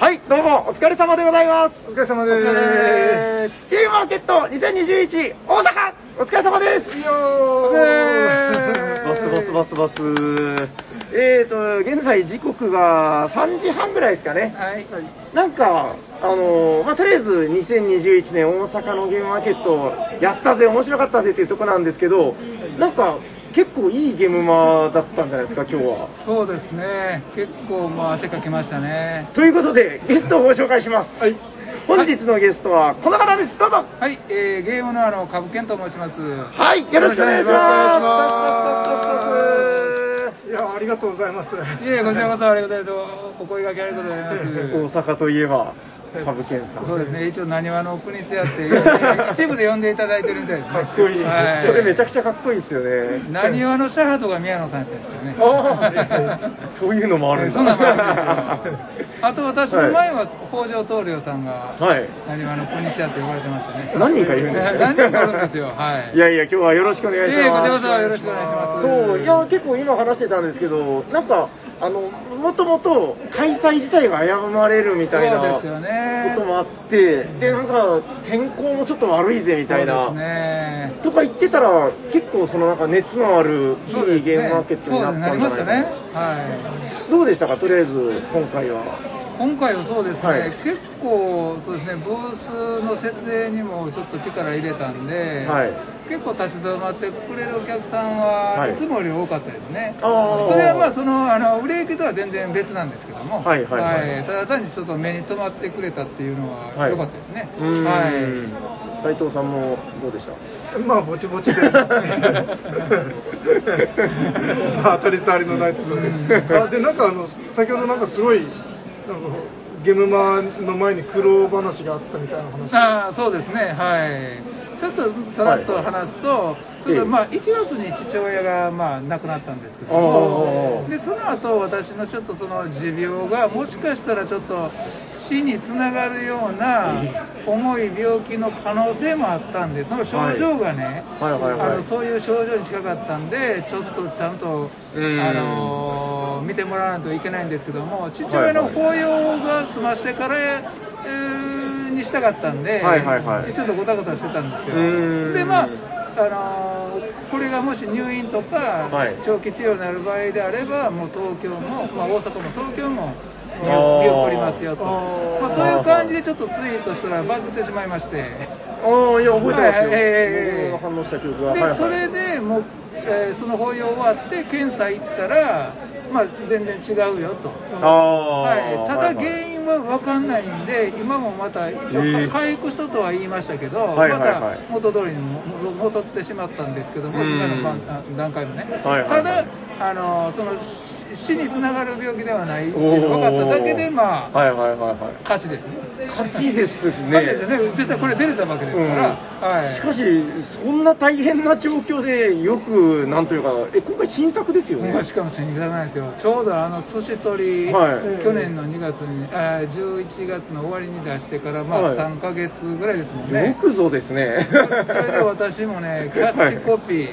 はい、どうも、お疲れ様でございます。お疲れ様です。ティーマーケット2021大阪、お疲れ様です。す。いいよーバスバスバスバス。えーと、現在時刻が3時半ぐらいですかね。はい。なんか、あのーまあ、とりあえず2021年大阪のゲームマーケットやったぜ、面白かったぜっていうところなんですけど、なんか結構いいゲームマだったんじゃないですか、今日は。そうですね、結構まあ汗かきましたね。ということで、ゲストをご紹介します。はい。本日のゲストはこの方です。どうぞ。はい、えー、ゲームのあの、株券と申します。はい、よろしくお願いします。いや、ありがとうございます。いえ、こちらこそありがとうございます。お声掛けありがとうございます。大阪といえば、株券さん。そうですね、一応、なにわの国津屋って、一部で呼んでいただいてるみたいですね。かっこいいはい。それめちゃくちゃかっこいいですよね。なにわのシャハトが宮野さんやったんですよね。そういうのもあるんだ。そんなのもあるんですよ。あと私の前は北条棟梁さんが、はい。なにわの国津屋って呼ばれてましたね。何人かいるんですよ 何人かいるんですよ、はい。いやいや、今日はよろしくお願いします。いえこちらこそよろしくお願いしますそう、いや、結構今話してたんですけど、なんか、あの、もともと開催自体が危ぶまれるみたいなそうですよねこともあって、で、なんか、天候もちょっと悪いぜみたいな。ね。とか言ってたら、結構そのなんか熱のあるいいゲームマーケットになったんじゃないかそうですなりましたね。はい。どうでしたか、とりあえず今回は。今回はそうですね、はい。結構そうですね、ブースの設営にもちょっと力入れたんで、はい。結構立ち止まってくれるお客さんははい。いつもより多かったですね。あー。それはまあそのあの売れ行きとは全然別なんですけども、はいはいはい。ただ単にちょっと目に留まってくれたっていうのは良かったですね。はい。斉藤さんもどうでした？まあ、ぼちぼちで。まあ、当たり障りのないところで。あで、なんか、あの、先ほどなんかすごい、ゲームマの前に苦労話があったみたいな話。ああそうですね、はい。ちょっとさらっと話すと、それでまあ、1月に父親がまあ亡くなったんですけどでその後私のちょっとその持病が、もしかしたらちょっと死につながるような重い病気の可能性もあったんで、その症状がね、そういう症状に近かったんで、ちょっとちゃんと、うんあの見てもらわないといけないんですけども、父親の法要が済ましてから、えーにしたかったんで、はいはいはいちょっとごたごたしてたんですよ。うんで、まあ、あのーこれがもし入院とか、はい長期治療になる場合であれば、もう東京も、まあ、大阪も東京も見送りますよと、まあ、そういう感じでちょっとツイートしたらバズってしまいまして。ああ、いや、覚えてますよ。はいええ僕が反応した記憶が。で、はいはいそれでもう、えーその法要終わって検査行ったら、まあ、全然違うよと。ああ、はい、ただ原因は分かんないんで、今もまた一応ええ回復したとは言いましたけど、はいはいはい。また元通りにも戻ってしまったんですけども、うん。今の段段階もね、はいはいはい。ただあのその死死につながる病気ではないっていうのが分かっただけで、まあ、はいはいはいはい。勝ちですね。勝ちですね。勝ちですよね、実際これ出れたわけですから、はい、しかし、そんな大変な状況でよく、なんというか、え、今回新作ですよね。まあしかも千じゃないですよ、ちょうどあの寿司取り、はい。去年の2月に、あ11月の終わりに出してから、まはいあ、3か月ぐらいですもんね。よくぞですね。それで私もね、キャッチコピー、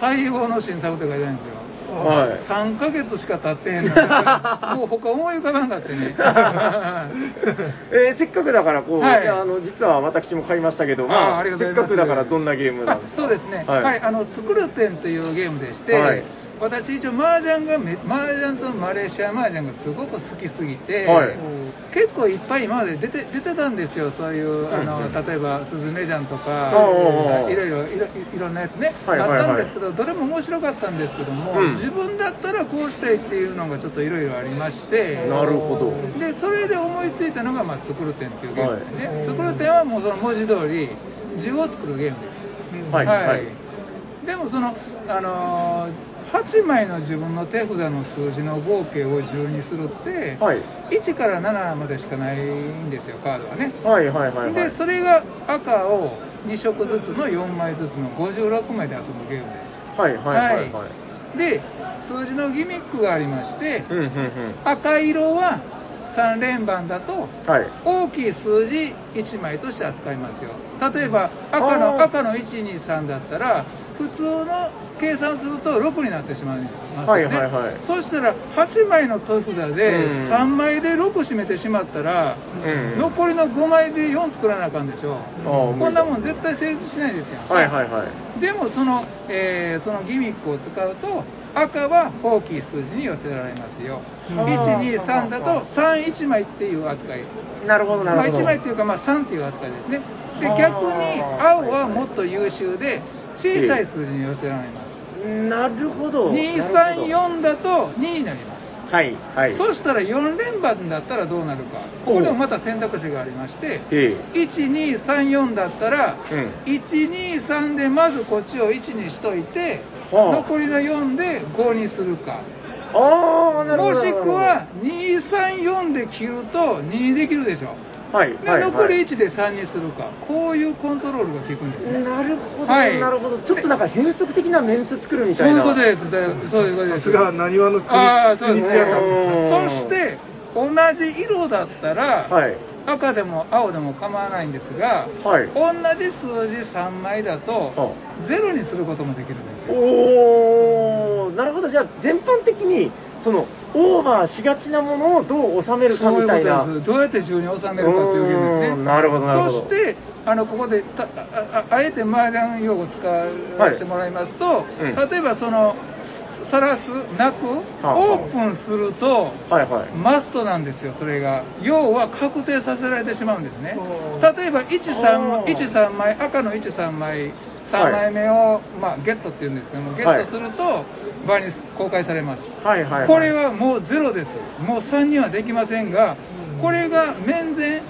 最後の新作って書いてあるんですよ。はい。3ヶ月しか経ってへんのに、もう他思い浮かばんかってね。えーせっかくだからこう、はいあの実は私も買いましたけど、まあせっかくだからどんなゲームなんですか？あそうですね、ははいいあの作る店というゲームでして、はい私、一応、麻雀がめ、麻雀とマレーシア麻雀がすごく好きすぎて、はい。結構いっぱい今まで出て出てたんですよ、そういう、あの例えばスズメジャンとか、いろいろいろんなやつね、はいはいはい。あったんですけど、どれも面白かったんですけども、うん。自分だったらこうしたいっていうのがちょっといろいろありまして。なるほど。でそれで思いついたのが、まあ、作る店っていうゲームですね、はい。作る店はもうその文字通り字を作るゲームです。はい。はい。でもその、あのー8枚の自分の手札の数字の合計を10にするって、はい1から7までしかないんですよカードはね、はいはいはいはい。でそれが赤を2色ずつの4枚ずつの56枚で遊ぶゲームですはいはいはいはい。で数字のギミックがありまして、うんうんうん。赤色は3連番だとはい。大きい数字1枚として扱いますよ例えば赤の赤の123だったら普通の計算すると6になってしまいますよね、はいはいはい。そしたら8枚の手札でうん。3枚で6締めてしまったら、うん。残りの5枚で4作らなあかんでしょああこんなもん絶対成立しないですよ、はいはいはい。でもその,、えーそのギミックを使うと赤は大きい数字に寄せられますよ。はあ123だと31枚っていう扱い。なるほどなまあ、るほど。1枚っていうか、まあ、3っていう扱いですね。ではあ逆に青はもっと優秀で小さい数字に寄せられます。なるほど。なるほど234だと2になります。はいはい。そしたら4連番だったらどうなるか。ここでもまた選択肢がありましてええ。1234だったら、うん。123でまずこっちを1にしといて、はあ残りの4で5にするかああ、なるほど。もしくは、234で切ると2にできるでしょはい、で、はい。残りはい1で3にするかこういうコントロールが効くんですねなるほど、はいなるほど。ちょっとなんか変則的なメンツ作るみたいな。そういうことですだそういうことですさすがなにわの国ああそうですねそして同じ色だったら、はい。赤でも青でも構わないんですが、はい。同じ数字3枚だとあ。ゼロにすることもできるんですよ。おー、なるほど。じゃあ、全般的に、その、オーバーしがちなものをどう収めるかみたいな。そういうことです。どうやって順に収めるかというゲームですね。なるほどなるほど。そしてあのここでたあああえて麻雀用語を使わせてもらいますと、うん。例えばそのさらす泣くはあオープンすると。マストなんですよ、それが。要は確定させられてしまうんですね例えば1、おー3 1 3枚、赤の1、3枚、3枚目を、まあ、ゲットっていうんですけども、ゲットすると、場に公開されます。はいはい、はい。これはもうゼロです。もう3にはできませんが、これが面前、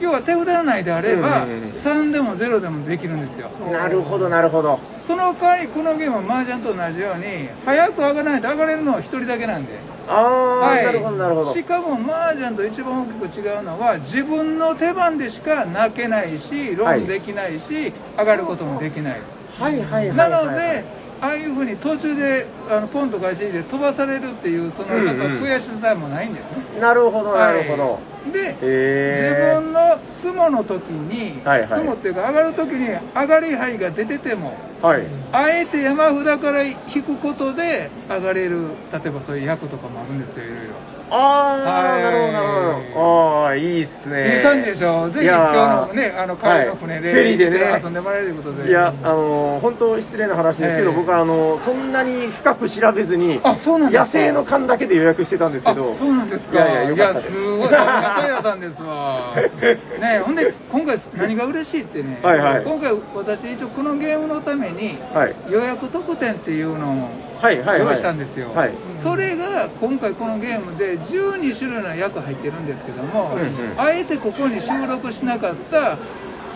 要は手札内であれば、うんうんうん3でも0でもできるんですよ。なるほど、なるほど。その代わり、このゲームは麻雀と同じように、早く上がらないと上がれるのは1人だけなんで。あー、なるほど、なるほど。しかも麻雀と一番大きく違うのは自分の手番でしか泣けないしローンできないし、上がることもできない、はいはいはいはい。なのでああいうふうに途中であのポンとか一時で飛ばされるっていうそのちょっと悔しさもないんですね、なるほど、なるほど。はいで、自分の相撲の時に、はいはい。相撲っていうか上がる時に上がり牌が出ててもはい。あえて山札から引くことで上がれる例えばそういう役とかもあるんですよいろいろあー、はいなるほど、なるほど。あー、いいっすね。いい感じでしょ、ぜひ今日のね、あの帰りの船で、はいフェリーでね遊んでもらえるということで。いや、あのー本当失礼な話ですけど、ええ僕はあのーそんなに深く調べずに、あそうなんですか？野生の勘だけで予約してたんですけど、あそうなんですか？いやいや、よかったです。すごい、ありがたいやったんですわ。ねほんで、今回何が嬉しいってね、はいはい今回私一応このゲームのために、はい予約特典っていうのをはいはいはい。用意したんですよ。はい。それが今回このゲームで12種類の役入ってるんですけども、うんうん。あえてここに収録しなかった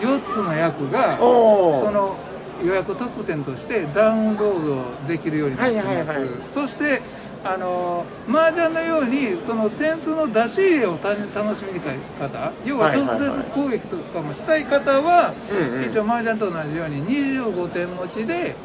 4つの役がその予約特典としてダウンロードできるようになってます、はいはいはい。そしてあの麻雀のようにその点数の出し入れをた楽しみたい方要は直接攻撃とかもしたい方は、うんうん一応麻雀と同じように25点持ちで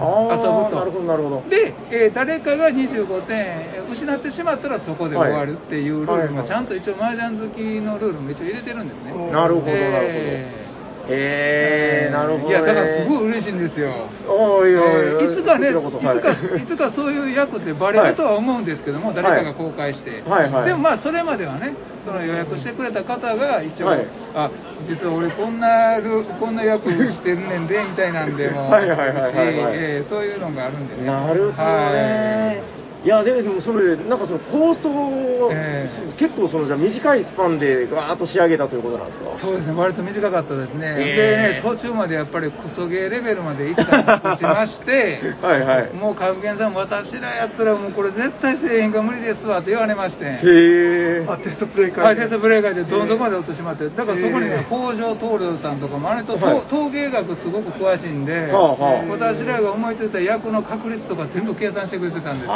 あー遊ぶとなるほど、なるほど。で、えー誰かが25点失ってしまったらそこで終わるっていうルールもちゃんと一応麻雀好きのルールも一応入れてるんですね。なるほど、なるほど。えーえー、なるほど、ね。いやだからすごい嬉しいんですよ。おいおいえーい。つかね、いつか、はい。いつかそういう役ってバレるとは思うんですけども、誰かが公開して、はい。はい。でもまあそれまではね、その予約してくれた方が一応、はい。あ実は俺こんなルこんな役してるねんでみたいなんでもはいはいはいはいえーそういうのがあるんでね。なるほどね。はいいや、でもそれ、なんかその構想を、え結構そのじゃあ短いスパンでガーッと仕上げたということなんですか？そうですね、割と短かったですね。えーでね、途中までやっぱりクソゲーレベルまでいった打ちまして、はいはい。もう株券さん、私らやったらもうこれ絶対せえへんか無理ですわって言われまして。へえ。あテストプレイ会はい、テストブレーカーでどん底まで落としまって、だからそこにえね、北条徹さんとかもあれと、はい統計学すごく詳しいんで、はあはあ私らが思いついた役の確率とか全部計算してくれてたんですよ。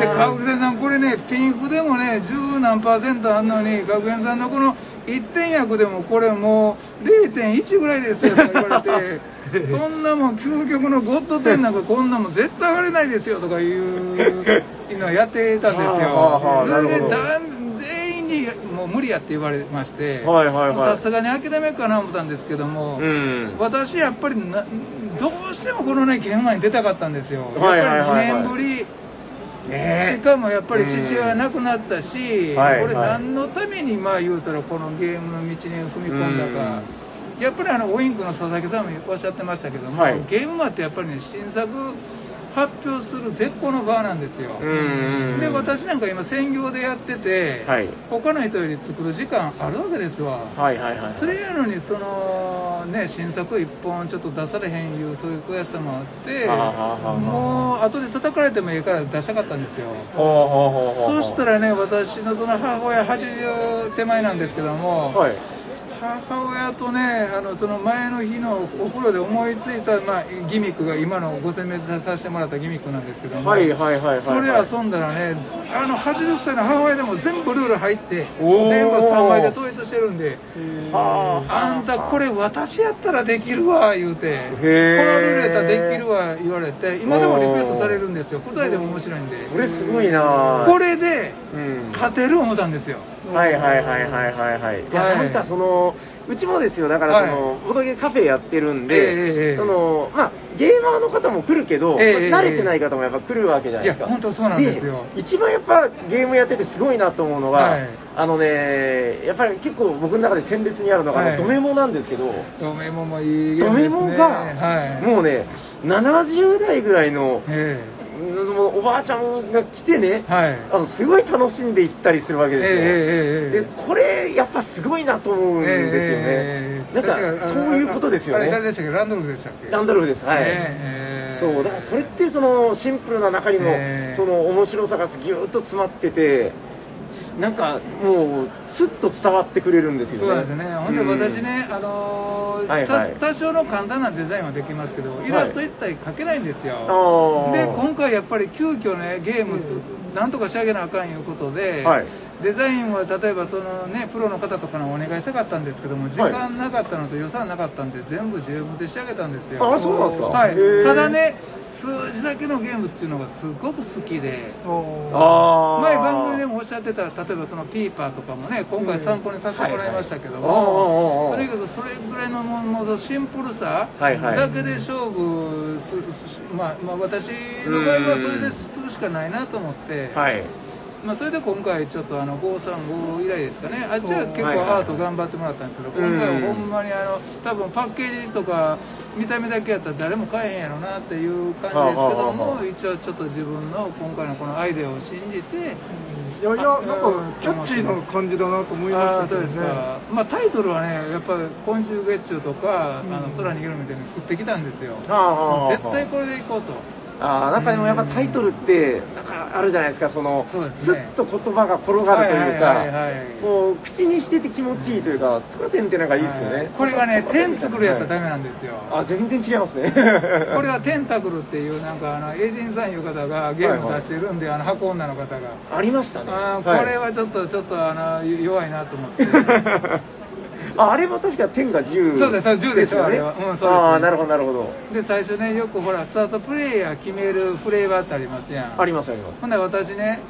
で、川口さん、これね、ピンフでもね、十何パーセントあんのに、学園さんのこの1点役でもこれもう0.1ぐらいですよとか言われて、そんなもん究極のゴッド10なんかこんなもん絶対上がれないですよとかいうのをやってたんですよ。それで全員員にもう無理やって言われまして、さすがに諦めかな思ったんですけども、うん。私やっぱりなどうしてもこのね現場に出たかったんですよ、はいはいはいはい。やっぱり2年ぶり、ね。しかもやっぱり父親が亡くなったし、はいこれ何のためにまあ言うたらこのゲームの道に踏み込んだか、やっぱりあのオインクの佐々木さんもおっしゃってましたけども、はい。ゲームマってやっぱりね新作発表する絶好の場なんですよ。うん。で私なんか今専業でやってて、はい他の人より作る時間あるわけですわ。はいはいはい。それやのにそのね新作一本ちょっと出されへんいうそういう悔しさもあってもう後で叩かれてもいいから出したかったんですよそしたらね私のその母親80手前なんですけども、はい。母親とねあのその前の日のお風呂で思いついた、まあ、ギミックが今のご説明させてもらったギミックなんですけども、はいはいはいそれ遊んだらねあの80歳の母親でも全部ルール入っておー。全部3枚で統一してるんで。はあんたこれ私やったらできるわ言うて。このールールやったらできるわ言われて今でもリクエストされるんですよ。答えでも面白いんで。それすごいな。これでうん。勝てる思ったんですよ。はいはいはいはいはいはい。いや、はい。なんかその、うちもですよ、だからその、ボドゲカフェやってるんで、えその、まあ、ゲーマーの方も来るけど、ええまあ慣れてない方もやっぱ来るわけじゃないですか。本当そうなんですよ。一番やっぱゲームやっててすごいなと思うのが、はい。あのね、やっぱり結構僕の中で鮮烈にあるのが、はい。ドメモなんですけど、ドメモもいいゲードメモが、はい。もうね、70代ぐらいの、えもうおばあちゃんが来てね、えはいあのすごい楽しんでいったりするわけですよ。ええええええでこれ、やっぱすごいなと思うんですよね。ええなんか、そういうことですよあれ誰ね。でしたっけ？ランドルフでしたっけ？ランドルフです。はい。ええそう、だからそれってそのシンプルな中にも、ええその面白さがぎゅーっと詰まってて、なんかもう、スッと伝わってくれるんですよね。そうですね、ほんでうん。私ね、あのーはいはい。た多少の簡単なデザインはできますけど、イラスト一体描けないんですよ。あー。で、今回やっぱり急遽ね、ゲームつ、なんとか仕上げなあかんいうことで、はいデザインは例えばその、ね、プロの方とかにお願いしたかったんですけども、時間なかったのと予算なかったんで、全部自分で仕上げたんですよ。あそうなんですか。はい。ただね、数字だけのゲームっていうのがすごく好きで。前番組でもおっしゃってた例えばそのピーパーとかもね今回参考にさせてもらいましたけどもとにかくそれぐらいのもののシンプルさはいはい。だけで勝負すしまあまあ私の場合はそれでするしかないなと思ってはい。まあそれで今回ちょっとあの535以来ですかね。あっちは結構アート頑張ってもらったんですけどうん今回はほんまにあの多分パッケージとか見た目だけやったら誰も買えへんやろなっていう感じですけども一応ちょっと自分の今回のこのアイデアを信じて。いやいや、なんかキャッチーな感じだなと思いましたけどね。か、まあ、タイトルはね、やっぱり昆虫月中とか、うん。あの空に逃げるみたいに降ってきたんですよ、絶対これでいこうと、ああ、なんかでもやっぱタイトルって、なんかあるじゃないですか、その、そうですずねっと言葉が転がるというかはいはいはいはい、こう、口にしてて気持ちいいというか、作る点ってなんかいいですよね。これがね、点作るやったらダメなんですよ、あ、全然違いますね。これはテンタクルっていう、なんかあのエイジンさんいう方がゲームを出してるんで、あの箱女の方が。ありましたね。あこれはちょっと、ちょっとあの弱いなと思って。ああれも確か点が10そうですそう10でしょあれは。うんそうああ、なるほど、なるほど。で、最初ね、よくほら、スタートプレイヤー決めるフレーバーってありますやん。あります、あります。ほんで私ね、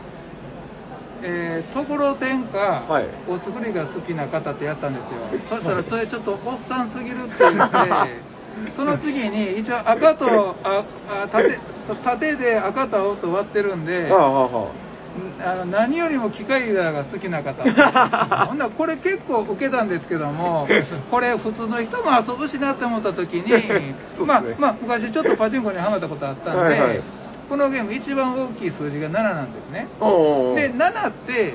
えーところてんか、はい。お作りが好きな方ってやったんですよ、そしたらそれちょっとおっさんすぎるって言って、その次に一応赤とああ縦縦で赤と青と割ってるんで、はあ、はあ、はあの何よりも機械が好きな方。ほんならこれ結構受けたんですけどもこれ普通の人も遊ぶしなって思った時に、ね。まあまあ昔ちょっとパチンコにはまったことあったんではいはい。このゲーム一番大きい数字が7なんですね。で7って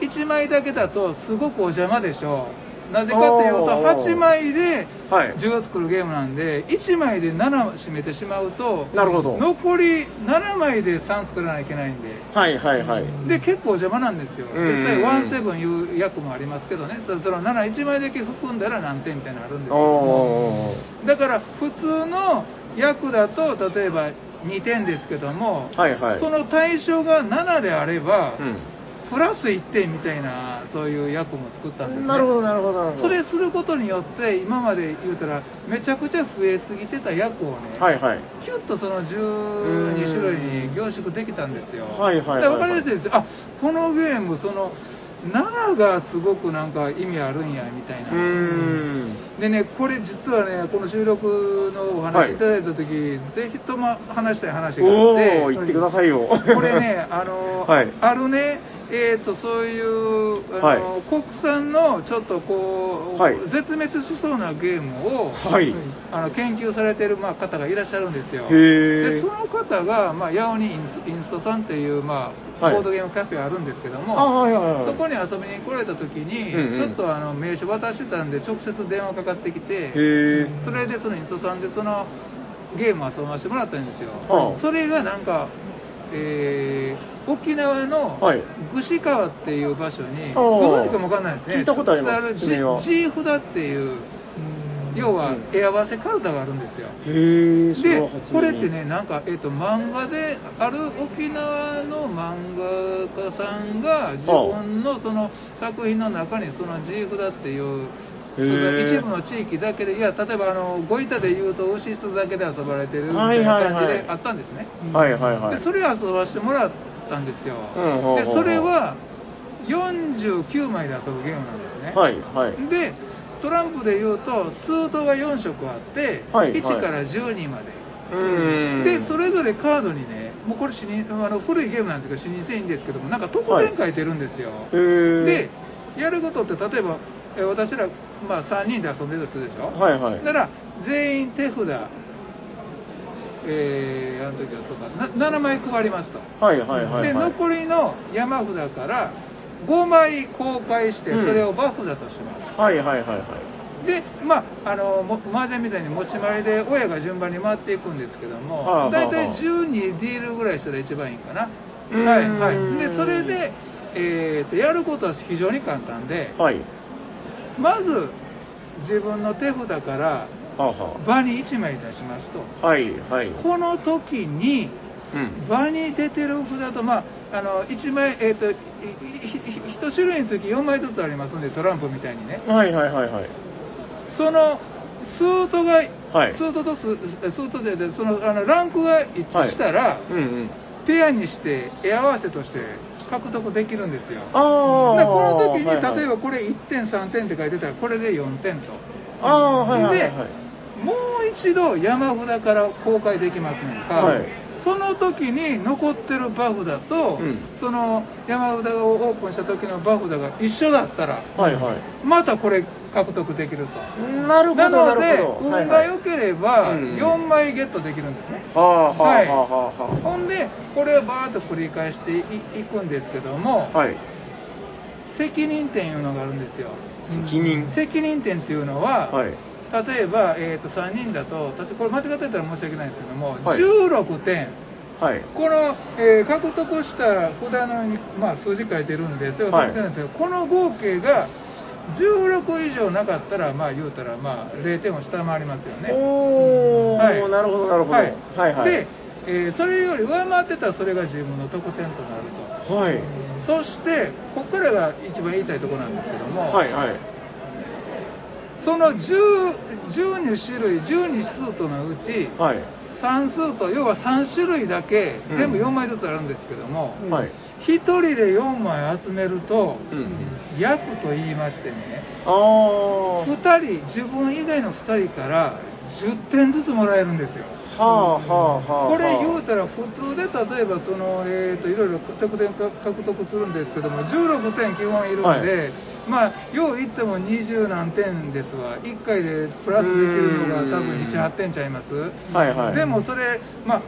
1枚だけだとすごくお邪魔でしょうなぜかというとおー8枚ではい10を作るゲームなんで1枚で7締めてしまうとなるほど。残り7枚で3作らないといけないんではい、はい、はい。で結構邪魔なんですよ、うん実際、ワンセブンいう役もありますけどね、そその7、1枚だけ含んだら何点みたいなのあるんですけどだから普通の役だと、例えば2点ですけども、はい、はい。その対象が7であれば、うん。プラス1点みたいなそういう役も作ったんですねなるほど、なるほど。それすることによって今まで言うたらめちゃくちゃ増えすぎてた役をね、はいはい。キュッとその12種類に凝縮できたんですよ。はいはいはい分かりやすいですよ。あこのゲーム、その7がすごくなんか意味あるんやみたいな。うーん。でね、これ実はね、この収録のお話いただいたとき、ぜひとも話したい話があおって、ー、言ってくださいよ。これね、あの、はいあるね、えー、とそういうあの、はい。国産のちょっとこう、はい。絶滅しそうなゲームを、はい。あの研究されてる、まあ、方がいらっしゃるんですよ。でその方が、まあ、八尾にインストさんっていう、まあ、はい。ボードゲームカフェあるんですけども、あ、はいはいはい。そこに遊びに来られた時に、うんうん。ちょっとあの名刺渡してたんで直接電話かかってきて。それでそのインストさんでそのゲーム遊ばせてもらったんですよ、はあそれがなんか、えー沖縄のはい。串川っていう場所に、ご存知かもわかんないですね、聞いたことあります。ジーフダっていう、要は絵合わせカルタがあるんですよ。でこれってね、なんか、えっと漫画で、ある沖縄の漫画家さんが、自分のその作品の中に、そのジーフダっていう、その一部の地域だけで、いや、例えばあのご板で言うと、牛巣だけで遊ばれてるみたいな感じであったんですね。はいはいはい。でそれを遊ばしてもらったんですよ。うんでそれは49枚で遊ぶゲームなんですね。はいはい。でトランプで言うとスートが4色あって、はいはい1から12まで、うーん。でそれぞれカードにねもうこれ視認あの古いゲームなんですけど視認性いいんですけどもなんか特典書いてるんですよ、へー。でやることって例えばえ私ら、まあ、3人で遊んでるとするでしょ、はいはい。だから全員手札えー、あの時はそうかな7枚配りますと、はいはいはいはい。で残りの山札から5枚公開してうん。それをバフだとします、はいはいはいはい。でまああのも麻雀みたいに持ち回りで親が順番に回っていくんですけども、はあはあ大体12ディールぐらいしたら一番いいかな、はいはい。でそれで、えーとやることは非常に簡単ではい。まず自分の手札から場に1枚出しますとあ。はいはい。この時にうん。場に出てる札と、まあ、あの1枚、えーと、いいい1種類につき4枚ずつありますんで、トランプみたいにね、はいはいはいはい。そのスートが、はいスートとススートじゃなくてそのあのランクが一致したら、うんうん。ペアにして、絵合わせとして獲得できるんですよ。ああ。だからこの時に、はいはい例えばこれ1点、3点って書いてたら、これで4点と。ああ、はいはいはいではい。もう一度山札から公開できますね、カードをはいその時に残ってるバフだと、うんその山札をオープンした時のバフだが一緒だったら、はいはい。またこれ獲得できると。なるほど、なので。運が良ければ、うん4枚ゲットできるんですね。はいはほんで、これをバーッと繰り返していいくんですけども、あ。はい。責任点いうのがあるんですよ。責任。責任点っていうのは、はい。例えば、えー、と3人だと、私、これ間違ってたら申し訳ないんですけども、はい16点、はい。この、えー獲得した札のに、まあ、数字書いてるんで、それをはい書いてるんですけど、この合計が16以上なかったら、まあ、言うたら、まあ、0点を下回りますよね。おー、はいなるほど、なるほど。ははいいはい。で、えーそれより上回ってたら、それが自分の得点となると。はい。そして、ここからが一番言いたいところなんですけども、はいはい。その10 12種類、12スートのうち、はい。3スート、要は3種類だけうん、全部4枚ずつあるんですけども、はい。1人で4枚集めると、うん。役と言いましてね、ああ。2人、自分以外の2人から10点ずつもらえるんですよ。はあはあはあ。これ言うたら普通で例えばその、えー、といろいろ得点か獲得するんですけども16点基本いるんで、はいまあよう言っても20何点ですわ1回でプラスできるのが多分78点ちゃいます、はいはい。でもそれ、まあ、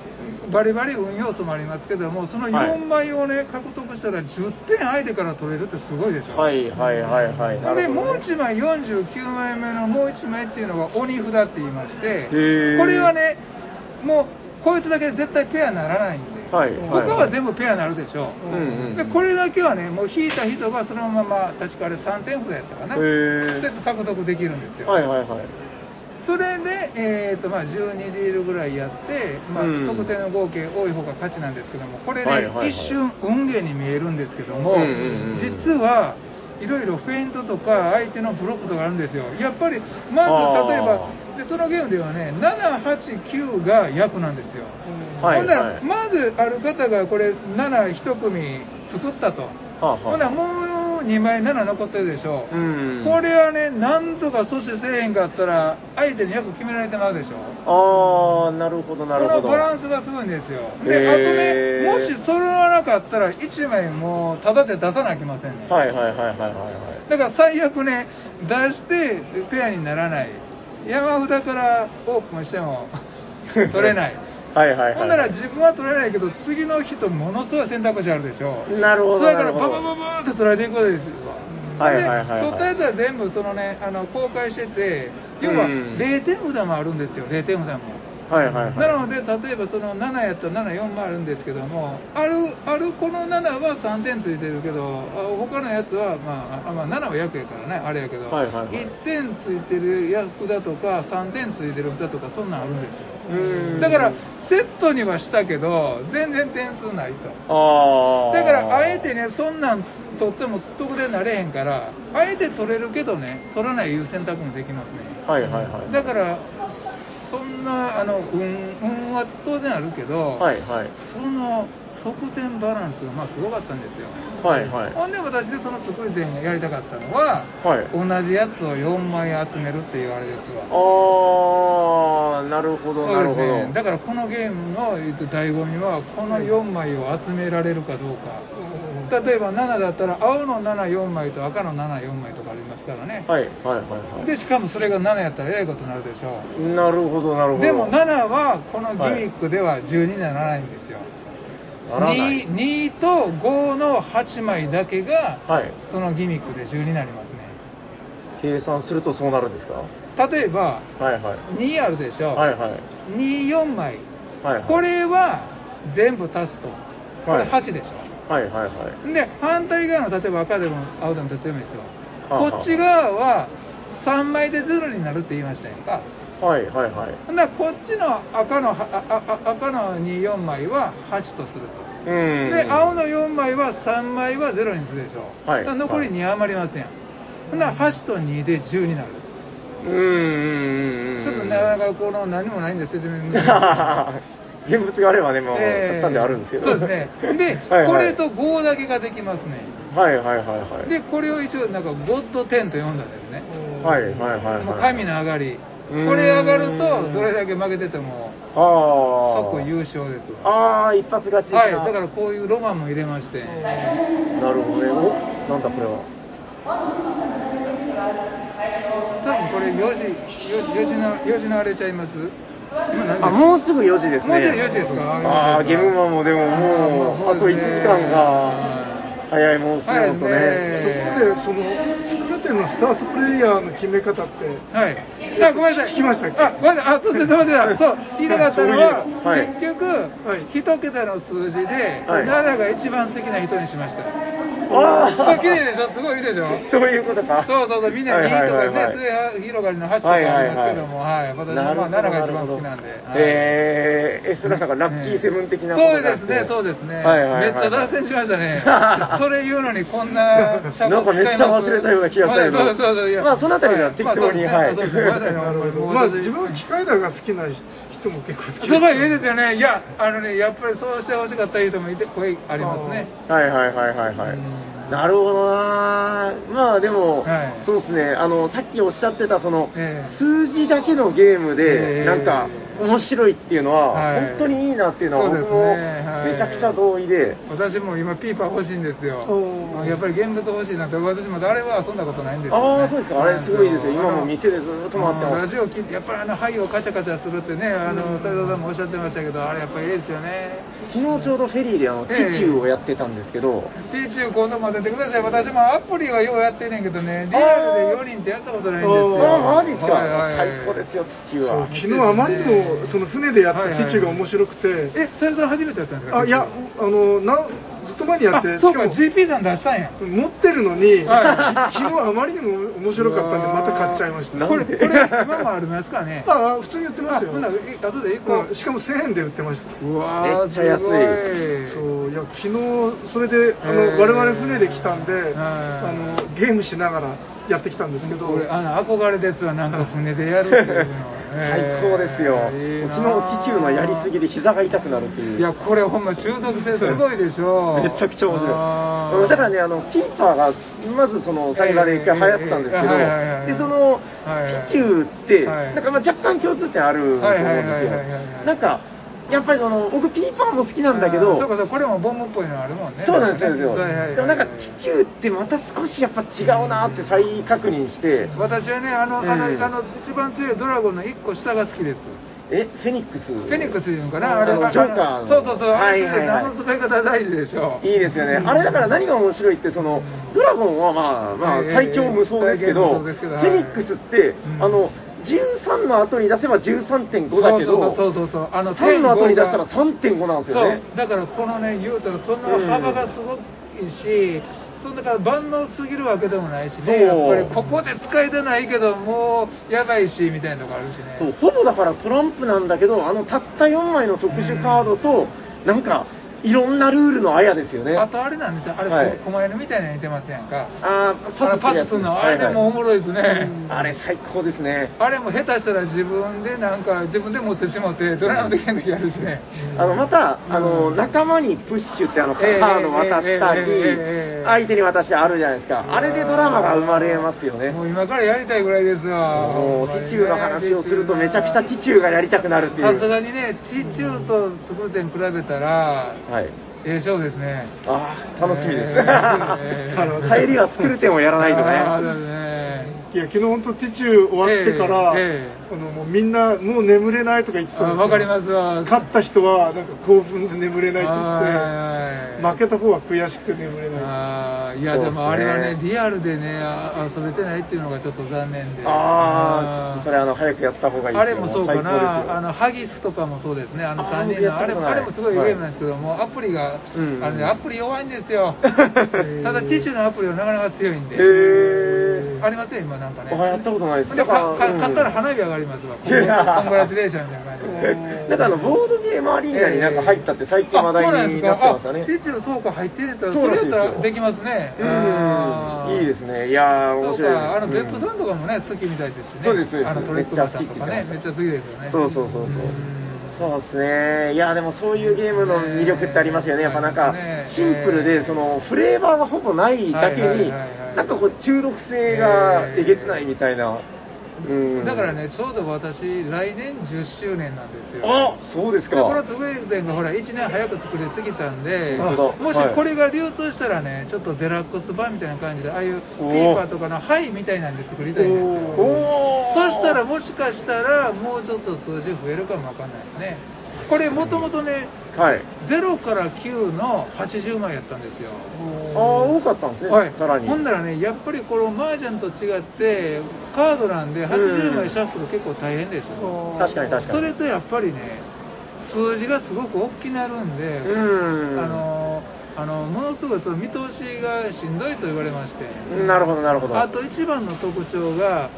バリバリ運要素もありますけどもそのはい4枚をね獲得したら10点相手から取れるってすごいでしょ、はいはいはいはい。なでもう1枚49枚目のもう1枚っていうのが鬼札って言いましてー。これはねもうこいつだけで絶対ペアにならないんで、はいはい他は全部ペアになるでしょ、う。んうんでこれだけはねもう引いた人がそのまま確かあれ3点札やったかな。で獲得できるんですよ、はいはいはい。それで、えーとまあ、12リールぐらいやって、まあうん。得点の合計多い方が勝ちなんですけどもこれね、はいはいはい。一瞬運ゲーに見えるんですけども、うんうんうん。実はいろいろフェイントとか相手のブロックとかあるんですよ。やっぱりまず例えばでそのゲームではね789が役なんですよ、はいほんなら、はい。まずある方がこれ7一組作ったと、はあはあ。ほんならもう2枚7残ってるでしょ、う。ん。これはねなんとか阻止せえへんかったら相手に役決められてまうでしょああなるほどなるほど。このバランスがすごいんですよ。であとねもし揃わなかったら1枚もうタダで出さなきゃいけませんね、はいはいはいはいはいはい。だから最悪ね出してペアにならない。山札からオープンしても取れないはいはいはい。ほんなら自分は取れないけど次の人ものすごい選択肢あるでしょ。なるほどそれからババババーって取られていくわけですよはいはいはいはいで取ったやつは全部そのねあの公開してて要はうん。0点札もあるんですよ0点札もはいはいはい。なので例えばその7やったら74もあるんですけどもあるあるこの7は3点ついてるけどあ他のやつは、まあ、あまあ7は役やからねあれやけど、はいはいはい。1点ついてる役だとか3点ついてる札とかそんなんあるんですよ。うん。だからセットにはしたけど全然点数ないと。だからあえてねそんなん取っても得点なれへんからあえて取れるけどね取らないいう選択もできますね。はいはいはい。だからそんなあの運運は当然あるけど、はいはい。その得点バランスがまあすごかったんですよ。はいはい。ほんで私でその作り手がやりたかったのは、はい。同じやつを4枚集めるっていうあれですわ。ああなるほどなるほど、ね、だからこのゲームのえっと醍醐味はこの4枚を集められるかどうか例えば7だったら青の74枚と赤の74枚とかありますからね、はいはいはいはい。でしかもそれが7やったらえらいことになるでしょなるほどなるほど。でも7はこのギミックでは12にならないんですよ、ならない。2, 2と5の8枚だけがはい。そのギミックで12になりますね。計算するとそうなるんですか？例えばはいはい。2あるでしょ、はいはい。24枚。はいはい。これは全部足すと。これはい。8でしょ、はいはいはい。で反対側の例えば赤でも青でもどっちでもいいですよ。こっち側は3枚で0になるって言いましたやんか。はいはいはい。ほんならこっちの赤の赤の24枚は8とすると。うん。で青の4枚は3枚は0にするでしょ、はい。残り2余りますやん、ほんなら8と2で10になる、うんちょっとなかなかこの何もないんで説明難しい現物があればねもうえー買ったんであるんですけど。そうですね。で、はいはい。これと5だけができますね。はいはいはいはい。でこれを一応なんかゴッド10と呼んだんですね。はいはいはいはい。もう神の上がり。これ上がるとどれだけ負けててもああ即優勝です。わああ一発勝ちはいだからこういうロマンも入れまして。なるほどね。おなんだこれは。多分これ4時4時の4時のあれちゃいます？あもうすぐ4時ですね。もうすぐ4時ですか？ああゲームマンもでももうあと1時間が早いもんですねでその作る手のスタートプレイヤーの決め方ってはい。あ、ごめんなさい。聞きましたっけ？あ、ごめんなさい。あ、そうですね、そうですそう、言いたかったのは、はい。結局、はい。一桁の数字で、はい。7が一番素敵な人にしました。あこれ綺麗でしょ？すごい綺麗でしょ？そういうことか。そうそうそう、みんな2とかね、はい末広がりの8とかありますけども、はい。私はまあ7が一番好きなんで。はい。えー、え、それなんかラッキーセブン的なそうですね、そうですね。はいめっちゃ脱線しましたね。それ言うのにこんな尺なんかめっちゃ忘れたような気がしたけどまあそうそうそういやまあそのあたりは適当にまあはいまあ自分は機械だが好きな人も結構好きすごいいいですよね。いや、あのね、やっぱりそうしてほしかった人もいて、声ありますね。はいはいはいはいはいなるほどなまあでも、はい。そうですね。あのさっきおっしゃってたその、ええ。数字だけのゲームで、ええ。なんか面白いっていうのは、はい。本当にいいなっていうのはそうです僕もね。はい。めちゃくちゃ同意で、私も今ピーパー欲しいんですよ。やっぱり現物欲しいなって私もあれは遊んだことないんですよ、ね、ああそうですか。あれすごいですよ。今も店でずっと回ってます。ジオ聞いてやっぱりあの灰をカチャカチャするってねあのさんもおっしゃってましたけどあれやっぱりいいですよね。昨日ちょうどフェリーであの、ええティチューをやってたんですけど、ティーチュー今度も出てください。私もアプリはようやってんねんけどね。リアルで4人ってやったことないんですよ。ああマジですか、はいはいはい。最高ですよティチューそうは昨日あまりにもその船でやったティッチュが面白くて、えそれさん初めてやったんですか？あいやあのなソフトマニアってあそうか。しかも GP さん出したんや。持ってるのに、は昨日あまりにも面白かったんでまた買っちゃいました。なんで？これこれ今もありますかね。ああ普通に売ってあますよ。ほんならえ後で行こう。んしかも1000円で売ってました。ううわーめっちゃ安い。そういや昨日それであの、我々船で来たんで、はいあのゲームしながらやってきたんですけど。これあの憧れですわなんか船でやるっていうの最高ですよ、えー。昨日、ティチューのやりすぎで膝が痛くなるっていう。いやこれほんま中毒性すごいでしょ。めちゃくちゃ面白い。うんだからね、あの、キーパーが、まずその、サイバーで一回流行ったんですけど、で、その、はいはいティチューって、はいなんかまあ若干共通点あると思うんですよ。なんか、やっぱりその、僕、ピーパーも好きなんだけど、そうかそうかこれもボムっぽいのあるもんね。そうなんですよ、はいはいはい。でもなんか、ティチューってまた少しやっぱ違うなって再確認して、私はねあの、あのええあの一番強いドラゴンの1個下が好きです。え、フェニックス？フェニックスいうのかあなあれのジョーカーの。そうそうそう、はいはいはい。あの使い方大事でしょ。いいですよね。あれだから何が面白いって、その、ドラゴンはまあ、まあえ、え最強無双ですけど、最強無双ですけどフェニックスって、うん。あの、13の後に出せば13.5だけど、そうそうそうそうあの3の後に出したら点3.5なんですよね。そう。だからこのね言うたらその幅がすごいし、そんだから万能すぎるわけでもないしね。やっぱりここで使えてないけどもうやばいしみたいなとこあるしね。そう、ほぼだからトランプなんだけど、あの、たった4枚の特殊カードと、なんか、いろんなルールのあやですよね。あとあれなんですよ。あれ、はい。こ狛犬みたいなの似てますやんか？あーあのパスするのあれもおもろいですね、あれ最高ですね。あれも下手したら自分でなんか自分で持ってしまってドラムできん時あるしね、あのまた、あのうん。仲間にプッシュってあのカええード渡したり、相手に渡してあるじゃないですか、あれでドラマが生まれますよね。もう今からやりたいぐらいですわもうティチューの話をするとめちゃくちゃティチューがやりたくなるっていう。さすがにねティチューと作る点比べたらはい。ええ勝負ですね。ああ、楽しみです。ええ あの帰りは作る点をやらないとね。だね。いや昨日本当ティチュー終わってから、えええあのもうみんなもう眠れないとか言ってたんですわかりますわ。勝った人はなんか興奮で眠れないってはい言って負けた方は悔しくて眠れないいやでもあれはねリアルでねあ遊べてないっていうのがちょっと残念で。ああ、ちょっとそれあの早くやった方がいいあれもそうかな、あのハギスとかもそうですね、あのあー3人の、あれあれもすごいゲームなんですけども、アプリが、うんあれね、アプリ弱いんですよ、ただ、ティッシュのアプリはなかなか強いんで、へえ。ありますよ、今なんかね。あやったことないですでかかうん買ったら花火上がりますわ、コングラチュレーションみたいな感じで。なんかあの、ボードゲームアリーナになんか入ったって最近話題になってましたねあ。ティッシュそうか、入ってるんやったら、それやったらできますね。うん。いいですね。いやー、面白い。か、あの、うん別府さんとかもね、好きみたいですしね。そうですそうですあの、トリックバさんとかね、めっちゃ好きですよね。そうそうそうそううんそうですね。いや、でもそういうゲームの魅力ってありますよね。やっぱなんかね、シンプルで、その、フレーバーがほぼないだけになんかこう、中毒性がえげつないみたいな。うん。だからね、ちょうど私、来年10周年なんですよ。あ、そうですか。でこの特別展がほら1年早く作りすぎたんで、もしはいこれが流通したらね、ちょっとデラックス版みたいな感じで、ああいうピおーーパーとかのハイみたいなんで作りたいんですよ。そしたらもしかしたら、もうちょっと数字増えるかもわかんないですね。これもともとね、はい。0から9の80枚やったんですよ。ああ、多かったんですね、はい、さらに。ほんならね、やっぱりこの麻雀と違って、カードなんで80枚シャッフル結構大変でしょ。確かに確かに。それとやっぱりね、数字がすごく大きくなるんで、うん。あのあのものすごいその見通しがしんどいと言われまして、なるほど、なるほど。あと一番の特徴が、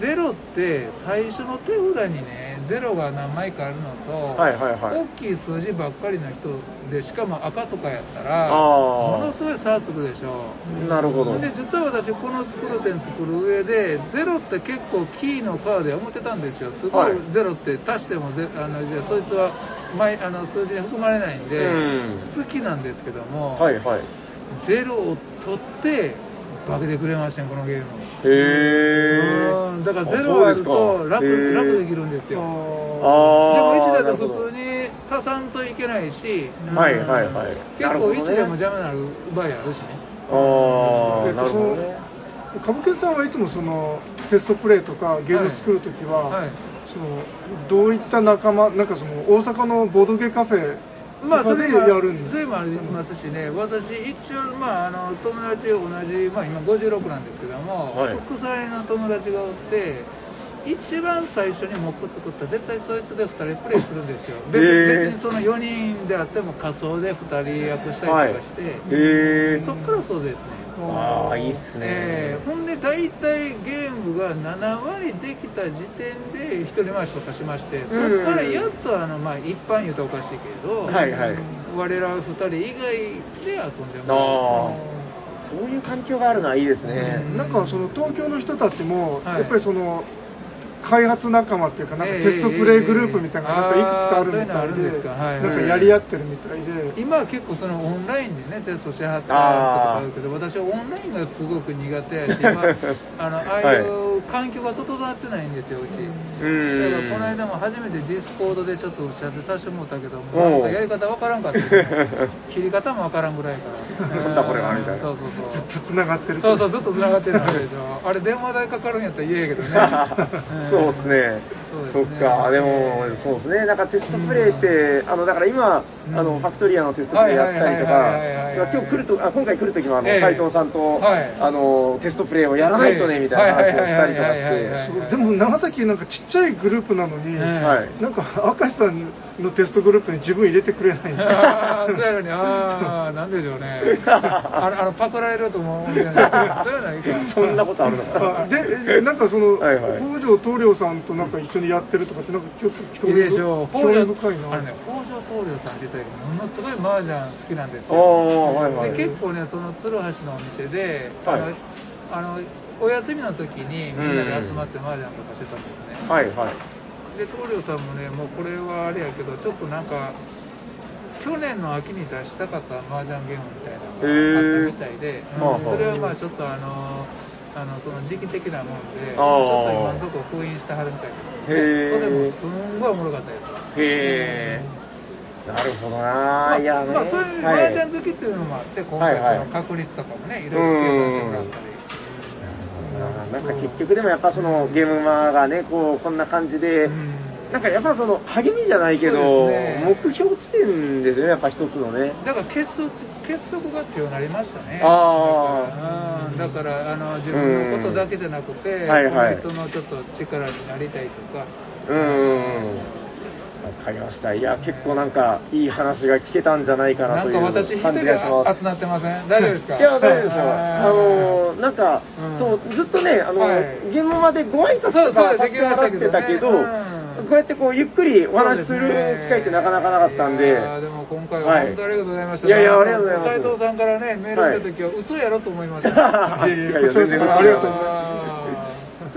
ゼロって最初の手札にね、ゼロが何枚かあるのと、はいはいはい大きい数字ばっかりの人で、しかも赤とかやったら、ものすごい差つくでしょ。なるほど。で実は私この作る点作る上でゼロって結構キーのカードや思ってたんですよすごはいいゼロって足してもゼあのじゃあそいつは前あの数字に含まれないんでうん好きなんですけども、はいはい。ゼロを取って化けてくれましたねこのゲームへー。うんだからゼロあると楽楽できるんですよ。であー。も1だと普通に足さんといけないし、はいはいはい。結構なるほどね。1でも邪魔になる場合あるしね。ああ、えっとなるほどね。歌舞伎さんはいつもそのテストプレイとかゲーム作るときは、はい。そのどういった仲間なんかその大阪のボードゲカフェまあ、それもやるんです。それもありますしね、私、一応、まあ、あの友達同じ、まあ、今56なんですけども、はい。国際の友達がおって、一番最初にモップ作ったら絶対そいつで2人プレイするんですよ。へ別ー別にその4人であっても仮想で2人役したりとかして、へえそっからそうですねああいいっすね。えーほんで大体ゲームが7割できた時点で一人回しとかしましてそこからやっとあの、まあ、一般言うとおかしいけれど、はいはい。我ら2人以外で遊んであもあそういう環境があるのはいいですね。なんかその東京の人たちも、はい。やっぱりその開発仲間っていうか、なんかええテストプレイグループみたいなのがなんかいくつかあるみたいで、なんかやり合ってるみたいで、今は結構そのオンラインでねテストしはったりとかあるけど私はオンラインがすごく苦手やし、まあ、あのあ環境が整ってないんですようち。うん。だからこの間も初めてディスコードでちょっと打ち合わせさせてもらったけどもやり方わからんかった。切り方もわからんぐらいから。なんだこれはみたいな。そうそうそう。ずっと繋がってるそうそうずっと繋がってるわけでしょ。あれ電話代かかるんやったら嫌やけどね。そうですね。そっか、でも、そうですね、なんかテストプレイって、あのだから今、うん。あのファクトリアのテストプレイやったりとか今日来ると、あ今回来るときもあのええ。斉藤さんと、はい。あのテストプレイをやらないとねみたいな話をしたりとかして、でも長崎なんかちっちゃいグループなのに、なんか明石さんのテストグループに自分入れてくれないんです ああ、そうやのに、ああ、なんでしょうね。あの、あのパクられると思うんじゃないそんなことあるのかあでなんかその北条棟梁さんとなんか一緒にやってるとかってなんかちょっと興いい味でしょう。興味深いなあのね、北条棟梁さんって言ったけど、ものすごい麻雀好きなんですよ。はいはいで結構ね、その鶴橋のお店で、はいあの、あのお休みの時にみんなで集まって麻雀とかしてたんですね。はいはい。で棟梁さんもねもうこれはあれやけどちょっとなんか去年の秋に出したかった麻雀ゲームみたいなのがあったみたいで、ーはあはあそれはまあちょっとあのあのその時期的なもんでちあょーっと今のところ封印してはるみたいです。けど、へー。それもすんごいおもろかったですへえ。なるほどまあな、いやね。まあ、そういうはい。麻雀好きっていうのもあって、今はいはい。回その確率とかもね、いろいろ計算してもらったり。なんか結局でもやっぱそのゲームマがね、こう、こんな感じで、うんなんかやっぱその励みじゃないけど、ね目標地点ですよね、やっぱ一つのね。だから結束結束が強くなりましたね。あーうんだからあの自分のことだけじゃなくて、うんはいはい人のちょっと力になりたいとか。うーん。わかりました。いや、結構なんかいい話が聞けたんじゃないかなという感じ人がします。集まってません？大丈夫ですか？いや、大丈夫ですよ。あのーなんか、うんそう、ずっとね、あの、はいゲームまでご挨拶そうそうとかさせてもらってたけど、こうやってこう、ゆっくりお話しする機会ってなかなかなかったんで、いやーでも今回は本当にありがとうございました。はいいやいやありがとうございます斉藤さんからね、メール来た時は嘘やろと思いました。いやいやありがとうございます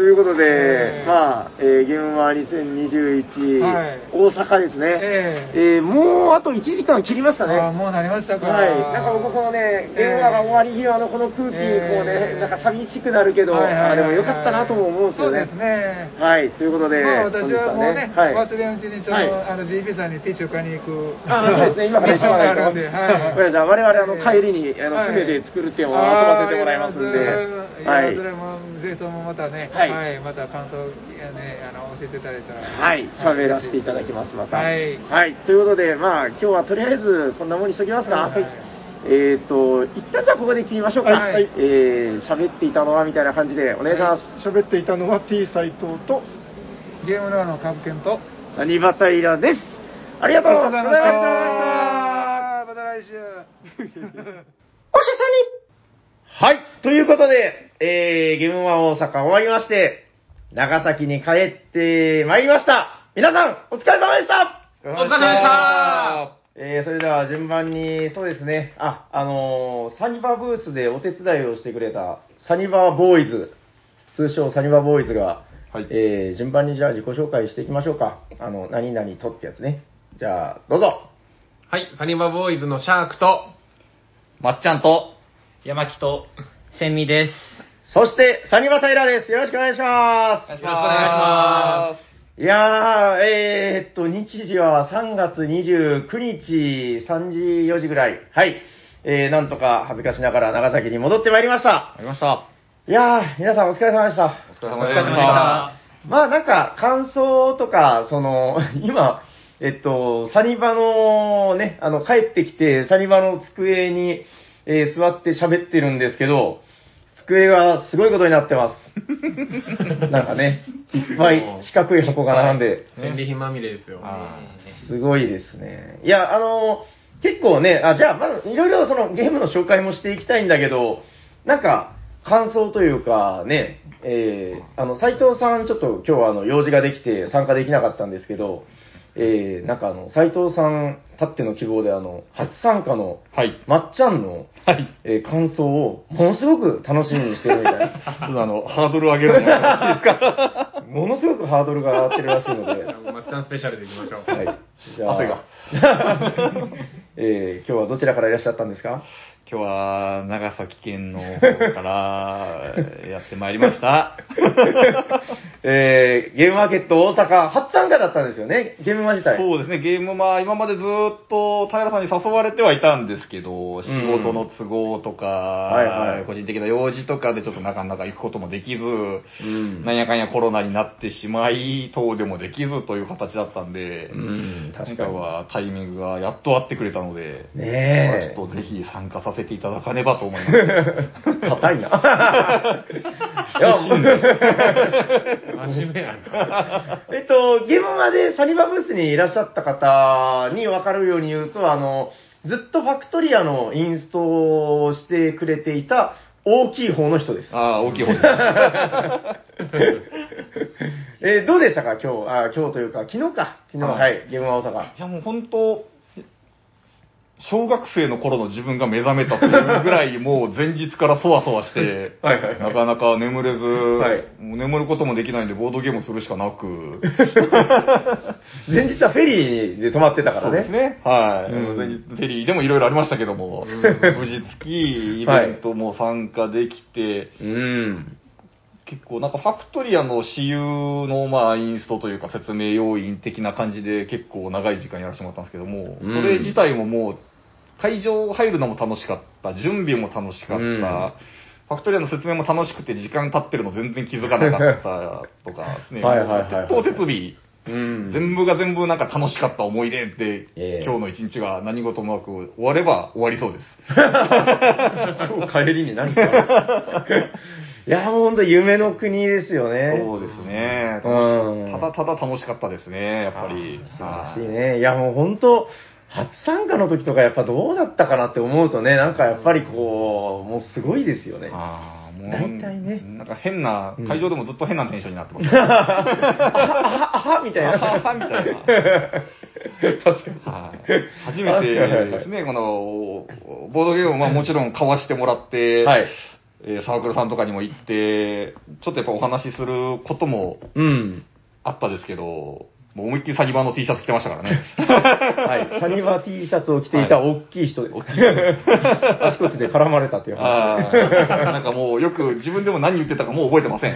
ということで、えーまあ、えーゲームマー2021、はい。大阪ですね、ええ。ーもうあと1時間切りましたね。あーもうなりましたか。はい、なんか僕このね、ゲームが終わり際のこの空気にこうね、えーなんか寂しくなるけど、はいはいはいはい。あでもよかったなとも思うんですよね。そうですね。はい、ということで、まあ私はもうね、はい、忘れんうちにちょっと、はい。あの GP さんにティッシュ買いに行く。あそうですね、今からミッションがあるんで、はい。じゃあ我々あの帰りにあのはい。船で作るっていうのを遊ばせてもらいますんで、は。はい。それもぜひともまたね、ははいい、また感想ねあの教えていただいたら、はい、喋らせていただきます、また。はい。ということで、まあ、今日はとりあえずこんなもんにしときますか。はいえっ、と、一旦じゃあここで切りましょうか。はいえー、喋っていたのはみたいな感じでお願いします。喋っていたのは T 斎藤とゲームノアのカブケンと、サニバタイラです。ありがとうございました。また来週。おしゃさにはい。ということで、えー、ゲームマン大阪終わりまして、長崎に帰ってまいりました。皆さん、お疲れ様でしたお疲れ様でしたえー、それでは順番に、そうですね、あ、あのーサニバブースでお手伝いをしてくれた、サニバボーイズ、通称サニバボーイズが、はいえー、順番にじゃあ自己紹介していきましょうか。あの、何々とってやつね。じゃあ、どうぞはい、サニバボーイズのシャークと、まっちゃんと、山木と、千美です。そして、サニバタイラです。よろしくお願いします。よろしくお願いします。いやー、えー、っと、日時は3月29日3時、4時ぐらい。はい。えー、なんとか恥ずかしながら長崎に戻ってまいりました。ありました。いやー、皆さんお疲れ様でした。お疲れ様でした。まあなんか感想とか、その、今、えっと、サニバのね、あの、帰ってきて、サニバの机に、えー座って喋ってるんですけど、机がすごいことになってます。なんかね、いっぱい四角い箱が並んで、戦利品まみれですよ。すごいですね。いや、あの、結構ね、あ、じゃあ、まず、いろいろそのゲームの紹介もしていきたいんだけど、なんか、感想というか、ね、えー、あの、斉藤さん、ちょっと今日はあの、用事ができて参加できなかったんですけど、えー、なんかあの、斉藤さんたっての希望であの、初参加の、はい。まっちゃんの、はい。えー感想を、ものすごく楽しみにしてるみたいな。ちょっとあの、ハードル上げるのもいですか？ものすごくハードルが上がってるらしいので、まっちゃんスペシャルでいきましょう。はい。じゃあ、汗が えー今日はどちらからいらっしゃったんですか？今日は、長崎県の方から やってまいりました。えーゲームマーケット大阪初参加だったんですよね、ゲームマ自体。そうですね、ゲームまあ今までずっと平さんに誘われてはいたんですけど、仕事の都合とか、はいはい個人的な用事とかでちょっとなかなか行くこともできず、うんなんやかんやコロナになってしまい、遠出もできずという形だったんで、うん、確今かに。回はタイミングがやっと合ってくれたので、ねえちょっとぜひ参加させていただかねばと思います。硬いな。いや真面目やな。えっと、ゲームマでサニバブースにいらっしゃった方に分かるように言うと、あの、ずっとファクトリアのインストをしてくれていた大きい方の人です。ああ、大きい方です。えーどうでしたか今日、あ今日というか、昨日か。昨日、ははいい、ゲームマ大阪。いやもう本当、小学生の頃の自分が目覚めたというぐらい、もう前日からそわそわして、はいはいはいなかなか眠れず、いもう眠ることもできないんで、ボードゲームするしかなく、前日はフェリーで泊まってたからね。そうですね。はい。うん前日フェリーでもいろいろありましたけども、無事着き、イベントも参加できて、うん。結構なんかファクトリアの私有のまあインストというか説明要員的な感じで結構長い時間やらせてもらったんですけども、うんそれ自体ももう会場入るのも楽しかった、準備も楽しかった、うんファクトリアの説明も楽しくて時間経ってるの全然気づかなかったとかですね、はいはいはいはいもうん。全部が全部なんか楽しかった思い出で、ええ今日の一日が何事もなく終われば終わりそうです。今日帰りに何か。いや、もう本当夢の国ですよね。そうですね。うんただただ楽しかったですね、やっぱり。素晴らしいね。いや、もう本当、初参加の時とかやっぱどうだったかなって思うとね、なんかやっぱりこう、もうすごいですよね。ああ、もう。大体ねなんか変なうん、会場でもずっと変なテンションになってました。あはあはみたいな。あははみたいな 確かに。はい初めてですね、この、ボードゲームをまあもちろん買わしてもらって、はい。えーサークルさんとかにも行って、ちょっとやっぱお話しすることもうん。あったですけど、もう思いっきりサニバの T シャツ着てましたからね。はい。サニバ T シャツを着ていた大きい人です。あちこちで絡まれたっていうあ話。ーなんかもうよく自分でも何言ってたかもう覚えてません。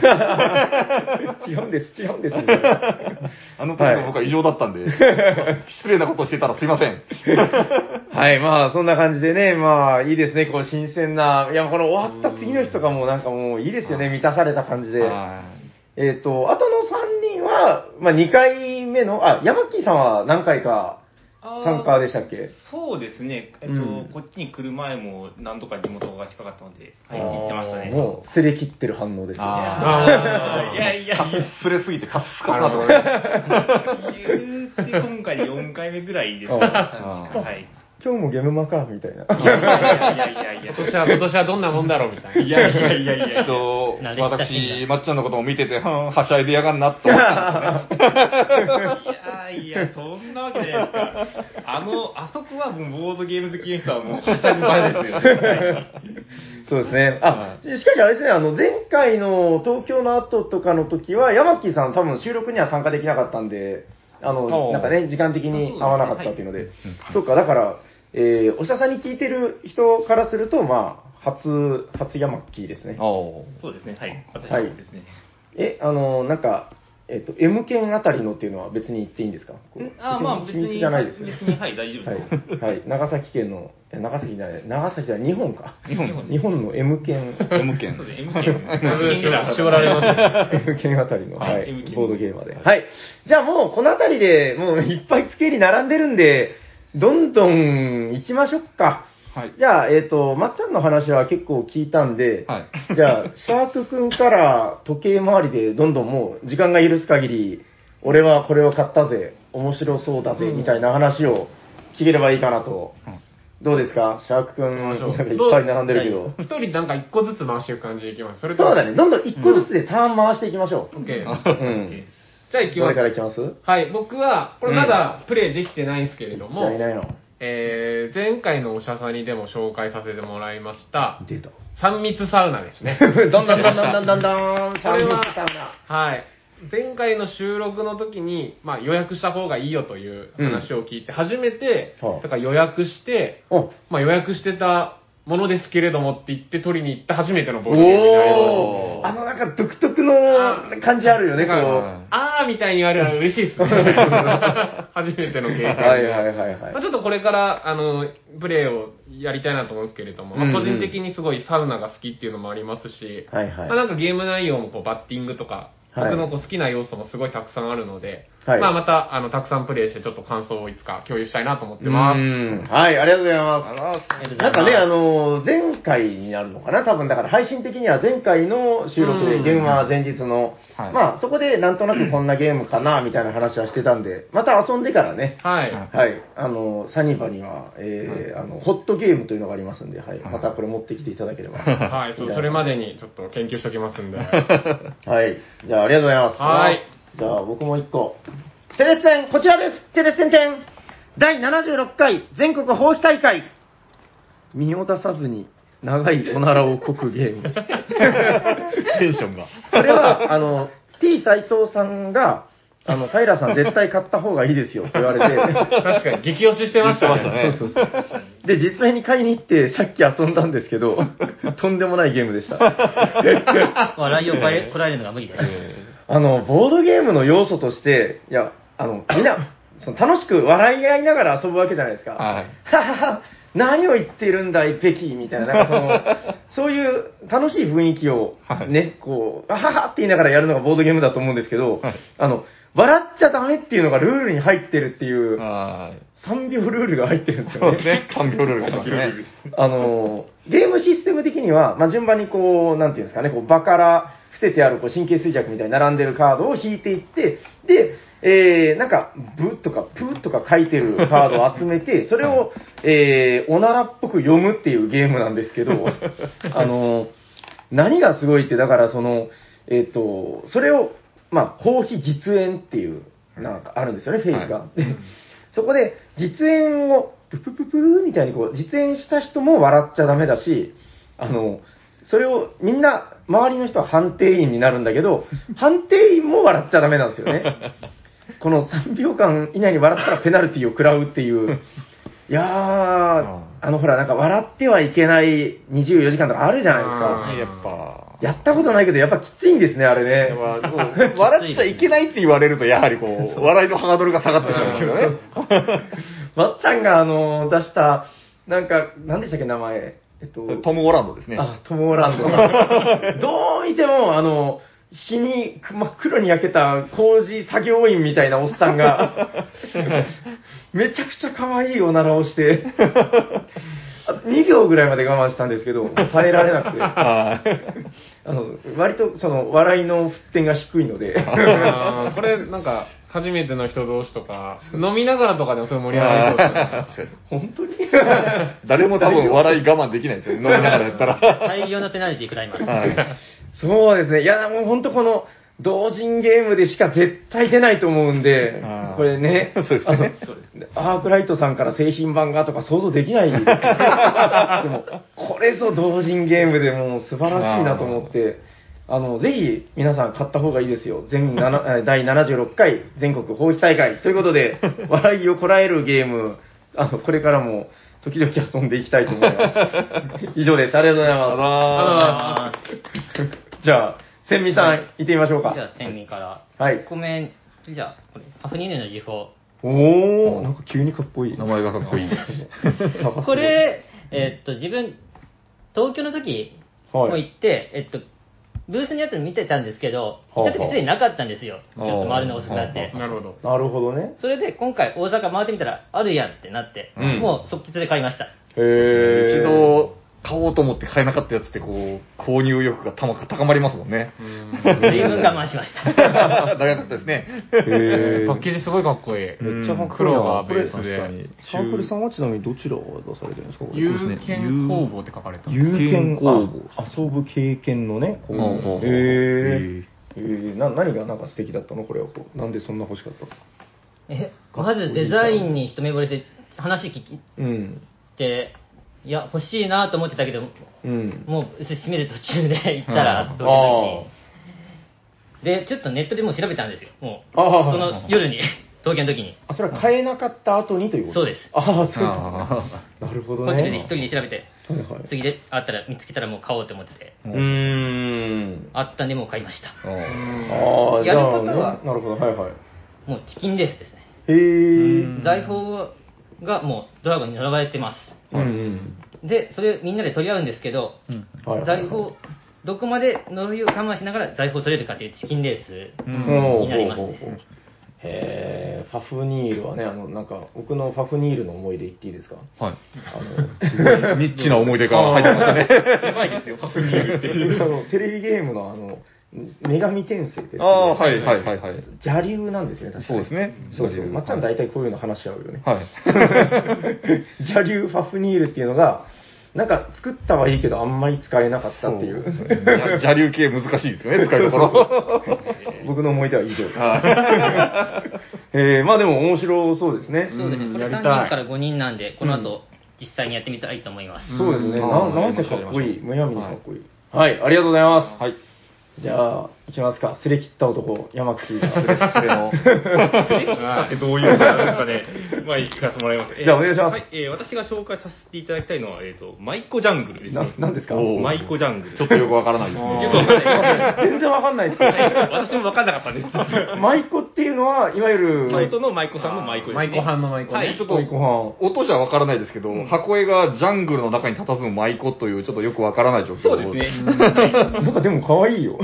違うんです、違うんです。あの時の僕は異常だったんで、失礼なことしてたらすいません。はい、まあ、そんな感じでね、まあ、いいですね、こう、新鮮な、いや、この終わった次の日とかも、なんかもう、いいですよね、満たされた感じで。はえっ、と、あとの3人は、まあ、2回目の、あ、ヤマッキーさんは何回か参加でしたっけ？そうですね、えっとうんこっちに来る前も何度か地元が近かったので、はい、行ってましたね。もう、すれ切ってる反応ですよね。あいやいやいや、すれすぎてカッスカスななるほどね。言うて今回4回目ぐらいですね。あはい。今日もゲームマか、みたいな。いやいやいやいや。今年は、今年はどんなもんだろうみたいな。いやいやいやいや。と私、まっちゃんのことも見てて、はん、はしゃいでやがんなって思ったんですよね。いやいや、そんなわけじゃないですか。あの、あそこはもうボードゲーム好きの人はもうはしゃぐ場ですよね。そうですね。あ、しかしあれですね、あの、前回の東京の後とかの時は、ヤマッキーさん多分収録には参加できなかったんで、あの、なんかね、時間的に合わなかったっていうので、はいそうか、だから、えー、おしゃさんに聞いてる人からすると、まあ、初、初ヤマッキーですね。そうですね、はい。私はいですね。え、あの、なんか、えっ、と、M 県あたりのっていうのは別に言っていいんですか？あまあ別に、秘密じゃないですよね別。に、はい、大丈夫です。はい、はい、長崎県の、え長崎じゃない、長崎じゃない、日本か。日本日本の M 県。M 県そうです、M 県。絞られますね。M 県あたりの、はいはい M 県ボードゲーマーで。はい。じゃあもう、このあたりでもういっぱい付けに並んでるんで、どんどん行きましょうか。はいじゃあ、えっ、と、まっちゃんの話は結構聞いたんで、はい じゃあ、シャークくんから時計回りでどんどんもう時間が許す限り、俺はこれを買ったぜ、面白そうだぜ、みたいな話を聞ければいいかなと。どうですか？シャークくん、なんかいっぱい並んでるけど。一人なんか一個ずつ回していく感じでいきます。それそうだね、どんどん一個ずつでターン回していきましょう。オッケー。うん。じゃあ行きますどれか。らいきます？はい、僕は、これまだプレイできてないんですけれどもじゃあい、ないの？えー、前回のおしゃさにでも紹介させてもらいました、出た。三密サウナですね。どんどんどんどんどんどんどん、これはサウナはい。前回の収録の時に、まあ、予約した方がいいよという話を聞いて、初めて、はあだから予約して、おまあ、予約してたものですけれどもって言って取りに行った初めてのボードゲームになります。あのなんか独特の感じあるよね、こう。あーみたいに言われるのは嬉しいですね。初めての経験で。はいはいはいはいまあ、ちょっとこれから、あの、プレイをやりたいなと思うんですけれども、まあうんうん個人的にすごいサウナが好きっていうのもありますし、はいはいまあ、なんかゲーム内容もこうバッティングとか、はい僕のこう好きな要素もすごいたくさんあるので、はいまあまた、あの、たくさんプレイしてちょっと感想をいつか共有したいなと思ってうます。んはい、ありがとうございます。なんかね、あの、前回になるのかな？多分、だから配信的には前回の収録で、うんゲームは前日の、はいまあ、そこでなんとなくこんなゲームかな、みたいな話はしてたんで、また遊んでからね、はい。はい、あの、サニバには、えーあの、ホットゲームというのがありますんで、はい、またこれ持ってきていただければ。はい、それまでにちょっと研究しておきますんで。はい。じゃあ、ありがとうございます。はい。じゃあ、僕も一個。テレステン、こちらです。テレステン展。第76回全国放棄大会。身を出さずに長いおならをこくゲーム。テンションが。これは、あの、T 斎藤さんが、あの、平さん絶対買った方がいいですよって言われて、確かに、激推ししてましたね。そうそうそう。で、実際に買いに行って、さっき遊んだんですけど、とんでもないゲームでした。笑いをこらえこらえるのが無理です。あの、ボードゲームの要素として、いや、あの、みんな、その楽しく笑い合いながら遊ぶわけじゃないですか。はい。ははは、何を言ってるんだい、ベキみたいな、なんかその、そういう楽しい雰囲気をはい。ね、こう、あははって言いながらやるのがボードゲームだと思うんですけど、はい。あの、笑っちゃダメっていうのがルールに入ってるっていう、はい。3秒ルールが入ってるんですよね。そうですね。3秒ルールがありますね。あの、ゲームシステム的には、まあ、順番にこう、なんていうんですかね、こう、場から伏せてあるこう神経衰弱みたいに並んでるカードを引いていって、で、えー、なんか、ブとかプーとか書いてるカードを集めて、それを、えー、おならっぽく読むっていうゲームなんですけど、あの、何がすごいって、だからその、えっ、と、それを、まあ、放棄実演っていう、なんかあるんですよね、フェイスが。で そこで、実演を、ププププーみたいにこう、実演した人も笑っちゃダメだし、あの、それをみんな、周りの人は判定員になるんだけど、判定員も笑っちゃダメなんですよね。この3秒間以内に笑ったらペナルティを食らうっていう。いやー、あのほら、なんか笑ってはいけない24時間とかあるじゃないですか。やっぱ。やったことないけど、やっぱきついんですね、あれね。笑っちゃいけないって言われると、やはりこ う、笑いのハードルが下がってしまうんですよね。まっちゃんがあの、出した、なんか、何でしたっけ、名前。えっと、トム・オランドですね。あ、トム・オランド。どう見ても、あの、日に真っ黒に焼けた工事作業員みたいなおっさんが、めちゃくちゃ可愛いおならをして、あ2秒ぐらいまで我慢したんですけど、耐えられなくて、あ はいの割とその笑いの沸点が低いので、あーこれ、なんか、初めての人同士とか、飲みながらとかでもそれ盛り上がりそうですね。本当に？誰も多分笑い我慢できないですよ。飲みながらやったら。大量のペナルティ食らいます。はいそうですね。いや、もう本当この、同人ゲームでしか絶対出ないと思うんでこれね、そうですねアークライトさんから製品版がとか想像できないでも、これぞ同人ゲームでもう素晴らしいなと思って、あの、ぜひ皆さん買った方がいいですよ。全7第76回全国放棄大会ということで、笑いをこらえるゲーム、あの、これからも時々遊んでいきたいと思います。以上です。ありがとうございます。あじゃあ、千美さん、行ってみましょうか。じゃあ、千味から。はい。ごめん。じゃあ、これ、ハフニーヌの時報。おー、なんか急にかっこいい。名前がかっこいい。探すこ、れ、えっと、自分、東京の時もはい行って、えっと、ブースにあったの見てたんですけど、はあ行った時すでになかったんですよ。ちはあょっと回るの遅くなって。なるほど。なるほどね。それで今回大阪回ってみたらあるやんってなって、うんもう即決で買いました。へ一度買おうと思って買えなかったやつってこう、購入欲がたま高まりますもんね。随分我慢しました。長かったですね。へパッケージすごいかっこいい。めっちゃかっこいいな黒がベース確かで。に。サークルさんはちなみにどちらを出されてるんですか？これ有権工房って書かれてます。有権工あ遊ぶ経験のね、こうほうほうほうへーえーな何がなんか素敵だったの？これはこうなんでそんな欲しかったの？えまずデザインに一目惚れして話聞いうん。て、いや、欲しいなと思ってたけど、うん。もう閉める途中で 行ったら、うん東京に。で、ちょっとネットでもう調べたんですよ。もう、ああその夜に、東京の時に。あ、それは買えなかった後にということ？そうですああ、そうあなるほどホテルでね一。人で調べて、はいはい。次であったら、見つけたらもう買おうと思ってて、うーん。あったんでもう買いました。ああ、やり方は？ね、なるほど、はいはい。もうチキンレースですね。へえ。財宝がもうドラゴンに並ばれてます。うんうん。で、それみんなで取り合うんですけど、はいはい財宝、どこまで呪いを我慢しながら財宝を取れるかというチキンレースになりますね。へえ、ファフニールはね、あの、なんか、僕のファフニールの思い出言っていいですか？はい。あの、すごい ニッチな思い出が入ってましたね。狭いですよ、パフニールっていう。あのテレビゲームのあの、女神転生です、ああ、はいはいはいはい。邪流なんですよね、確かに。そうですねそうそう。邪流まっちゃん大体こういうの話し合うよね。はい。邪流ファフニールっていうのが、なんか作ったはいいけど、あんまり使えなかったっていう。そう邪流系難しいですよね、使いどころ。僕の思い出は以上です。えー、まあでも面白そうですね。そうですね、これ3人から5人なんで、この後、実際にやってみたいと思います。そうですね。なんせかっこいい。むやみにかっこいい。はい、ありがとうございます。はい。じゃあ、いきますか。すれ切った男、山口が。それの。あーどういうことなんですかね。まあ、聞かせてもらいます。じゃあお願いしますはい、えー私が紹介させていただきたいのは、えっ、と、マイコジャングルですなね。なんですか？おーマイコジャングル。ちょっとよくわからないですね。わかんない全然わかんないですよ。私も分かんなかったんです。舞妓っていうのは、いわゆる、京都の舞妓さんの舞妓です、ね。舞妓班の舞妓ねはい、ちょっと舞妓班。音じゃわからないですけど、箱絵がジャングルの中に佇む舞妓という、ちょっとよくわからない状況そうですね。なんかでも可愛いよ。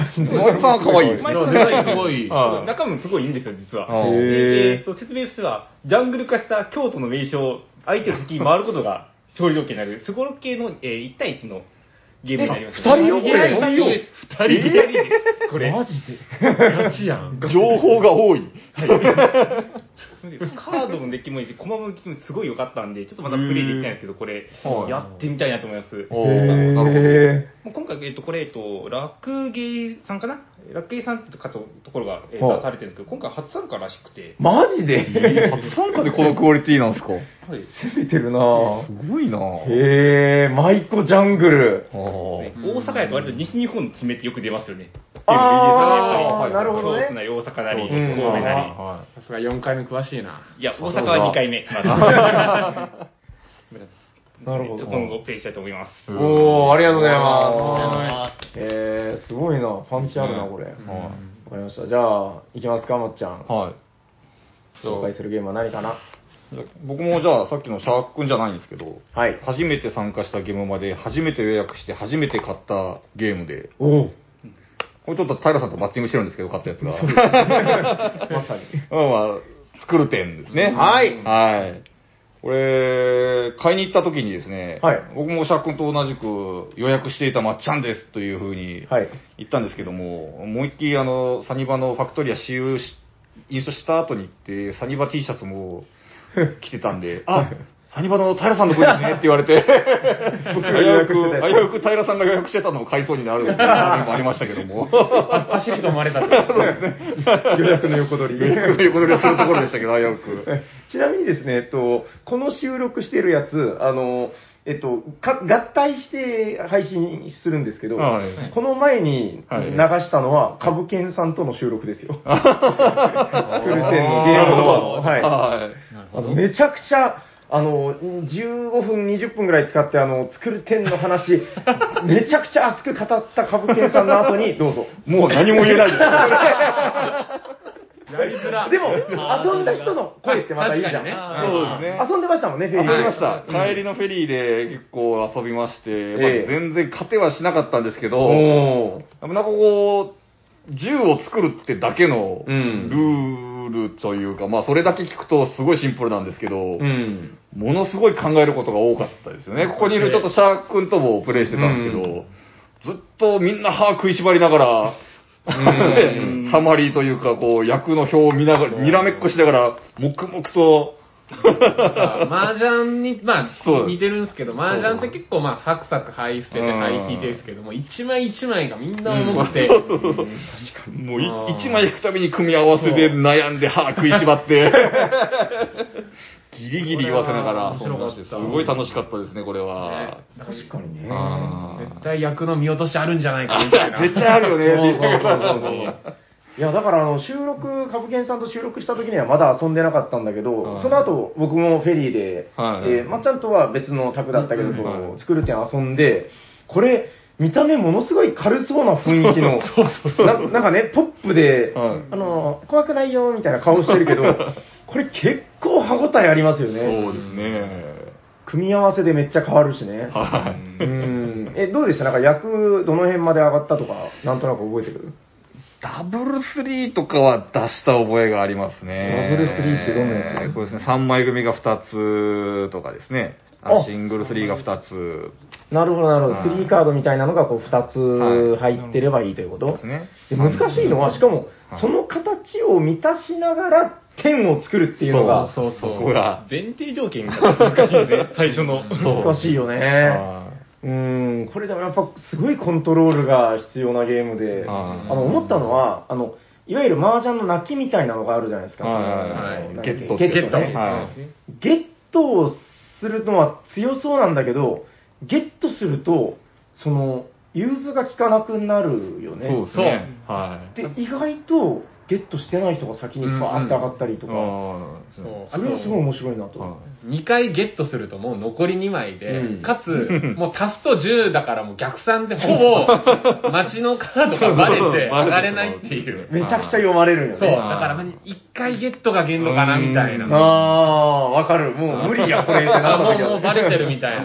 んは可愛いですね。舞妓デザインすごい。はい中身もすごいいいんですよ、実は。えーと説明としては、ジャングル化した京都の名所を相手の敵に回ることが勝利条件になる、スゴロ系の、えー1対1のゲームになります。え二人よ？これはい二人です。二人二人です。これ。マジで？ガチやん。情報が多い。カードのデッキもいいし、駒のデッキもすごい良かったんで、ちょっとまだプレイできないんですけど、これ、はいやってみたいなと思います。今回、えっと、これ、えっと、楽芸さんかな？楽芸さんってかとところが、えっはいと、出されてるんですけど、今回初参加らしくて、ーマジで？初参加でこのクオリティなんですかはい、攻めてるなぁすごいなぁ。へえ、舞妓ジャングル。あー大阪やと割と西日本の地名ってよく出ますよね。あーやっぱりなるほどね京都なり大阪なり、うん神戸なり。さすが4回目詳しいな。いや、大阪は2回目。なるほどちょっと今後プレイしたいと思います。おー、ありがとうございあます。えー、すごいな。パンチあるな、これ。わかりました。じゃあ、いきますか、まっちゃん。はい。紹介するゲームは何かな？僕もじゃあさっきのシャーク君じゃないんですけど、はい。初めて参加したゲームまで初めて予約して初めて買ったゲームで、おお。これちょっと平さんとマッチングしてるんですけど、買ったやつが。まさに。まあまあ、作る点ですね。はいはい。これ、買いに行った時にですね、はい僕もシャーク君と同じく予約していたまっちゃんですというふうにはい。言ったんですけども、もう一気あの、サニバのファクトリア使用し、インストした後に行って、サニバ T シャツも着てたんで、あ、サニバの平さんの分ですねって言われて、危が予うく、約してたやつ危うく平さんが予約してたのを買いそうになるのもありましたけども。走りと思われたってこと予約の横取り。横取りをするところでしたけど、危うく。ちなみにですね、えっと、この収録してるやつ、あの、えっと、か合体して配信するんですけど、はいこの前にはい流したのは、株券さんとの収録ですよ。フルテンのゲームの。はい。はい。あのめちゃくちゃ、あの、15分、20分ぐらい使って、あの、作る点の話、めちゃくちゃ熱く語った株券さんの後に、どうぞ。もう何も言えないです。やりづら。でも、遊んだ人の声ってまたいいじゃん。ねそうですね。遊んでましたもんね、フェリー。遊びました。帰りのフェリーで結構遊びまして、まあええ全然勝てはしなかったんですけど。なんかこう、銃を作るってだけのうんルールというか、まあそれだけ聞くとすごいシンプルなんですけど、うん。ものすごい考えることが多かったですよね。ここにいるちょっとシャーク君ともプレイしてたんですけど、ずっとみんな歯食いしばりながら、ん。ハマりというか、こう、役の表を見ながら、にらめっこしながら、黙々と、麻雀に、まあ、そう似てるんですけど、麻雀って結構まあ、サクサク灰捨ててうん。灰引いてですけども、一枚一枚がみんな重くて、そうそうそうもういあー一枚引くたびに組み合わせで悩んで歯食いしばって、ギリギリ言わせながら。す。ごい楽しかったですね、これは。確かにね。絶対役の見落としあるんじゃないかみたいな。絶対あるよね。そうそうそうそういや、だからあの、収録、カブケンさんと収録した時にはまだ遊んでなかったんだけど、はいその後、僕もフェリーで、はいえーまっちゃんとは別の宅だったけど、作る点遊んで、これ、見た目ものすごい軽そうな雰囲気の、ななんかね、ポップで、はいあの、怖くないよ、みたいな顔してるけど、これ結構歯応えありますよね。そうですね。組み合わせでめっちゃ変わるしね。はうい。ん。え、どうでした？なんか役、どの辺まで上がったとか、なんとなく覚えてる？ダブルスリーとかは出した覚えがありますね。ダブルスリーってどんなやつ？えーこれですね、3枚組が2つとかですね。シングルスリーが2つなるほど、なるほど。はい3カードみたいなのがこう2つ入ってればいいということ、ですね。で難しいのは、しかもは、いその形を満たしながら点を作るっていうのがそうそうそこが。前提条件が難しいね、最初の。難しいよね。はうん、これでもやっぱすごいコントロールが必要なゲームで、はいあの思ったのは、あの、いわゆる麻雀の泣きみたいなのがあるじゃないですか。ゲットゲットねゲットはゲットをするのは強そうなんだけど、ゲットすると、その、融通が効かなくなるよね。そうですね。はい。で、意外と、ゲットしてない人が先にバーって上がったりとか、あそうそれはすごい面白いなと。あ。2回ゲットするともう残り2枚で、うんかつ、もう足すと10だからもう逆算でほぼ、街のカードがバレて上がれないっていう。めちゃくちゃ読まれるんよそう、だね。から1回ゲットが限度かなみたいな。うんああ、わかる。もう無理や、これってなったもう時はもうバレてるみたいな。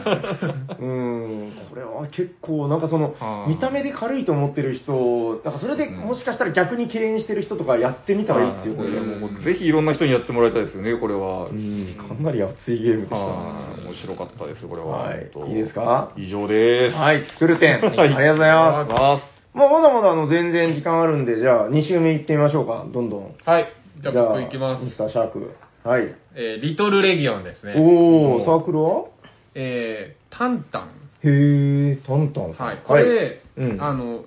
うん、これは結構、なんかそのは、あ見た目で軽いと思ってる人、なんかそれでうんもしかしたら逆に敬遠してる人とかやってみたらいいですよ、これ。ぜひいろんな人にやってもらいたいですよね、これは。うん、かなり熱いゲームでした。はい面白かったですよ、これは。はいいいですか？以上です。はい、作る点。ありがとうございます。ます。まあ、まだまだあの全然時間あるんで、じゃあ2周目行ってみましょうか、どんどん。はい。じゃあ僕いきます。ミスターシャーク。はい。えーリトルレギオンですね。おー、サークルは？えータンタン。へー、タンタンさん。はい。これ、うんあの、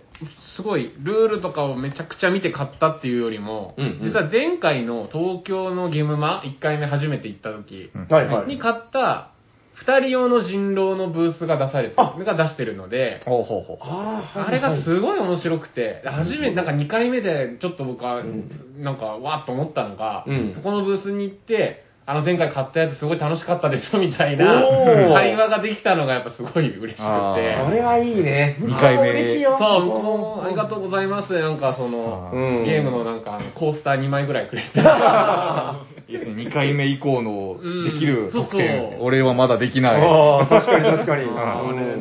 すごい、ルールとかをめちゃくちゃ見て買ったっていうよりも、うんうん。実は前回の東京のゲームマ、1回目初めて行った時うんはいはい。に買った、2人用の人狼のブースが出されて、が出してるので、ほうほうほう。あーあれがすごい面白くて、初めて、なんか2回目でちょっと僕は、ん。なんかわーっと思ったのが、うん。そこのブースに行って、あの前回買ったやつすごい楽しかったですみたいな会話ができたのがやっぱすごい嬉しくて。あーあれはいいね。二回目嬉しいよ。そう、向こうもありがとうございます。なんかその、うんゲームのなんかコースター2枚ぐらいくれて。いいですね、2回目以降のうんできる特そうそう典、俺はまだできない。ああ、確かに確かに。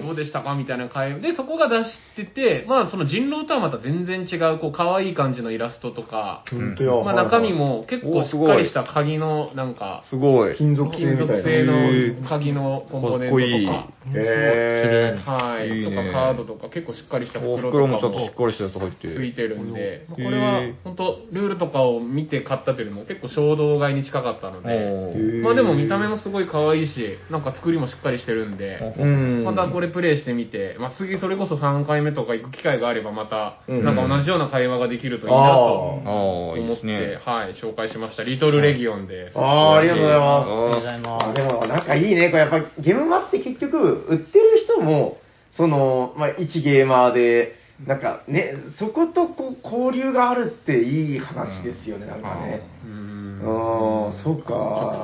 どうでしたかみたいな会話で、そこが出してて、まあその人狼とはまた全然違う、こう可愛い感じのイラストとか、本当や。まあ中身も結構おしっかりした鍵のなんか、すごい。金属製金。属製の鍵のコンポーネントとか、かっこいいへー。はい、いいね。とかカードとか結構しっかりしたお袋とか袋もちょっとしっかりしたやつ入って。ついてるんで、これは本当ルールとかを見て買ったというよりも結構衝動買いに近かったので、まあでも見た目もすごい可愛いし、なんか作りもしっかりしてるんで、うん。またこれプレイしてみて、まあ次それこそ3回目とか行く機会があればまた、うん。なんか同じような会話ができるといいなとああ、思っいいですね。て、。はい、紹介しました。リトルレギオンです。ああ、ありがとうございます。ありがとうございあまでもなんかいいね、これやっぱゲームマって結局、売ってる人も、その、まあ、一ゲーマーで、なんかね、そことこう交流があるっていい話ですよね、なんかね。うんああ、そうか。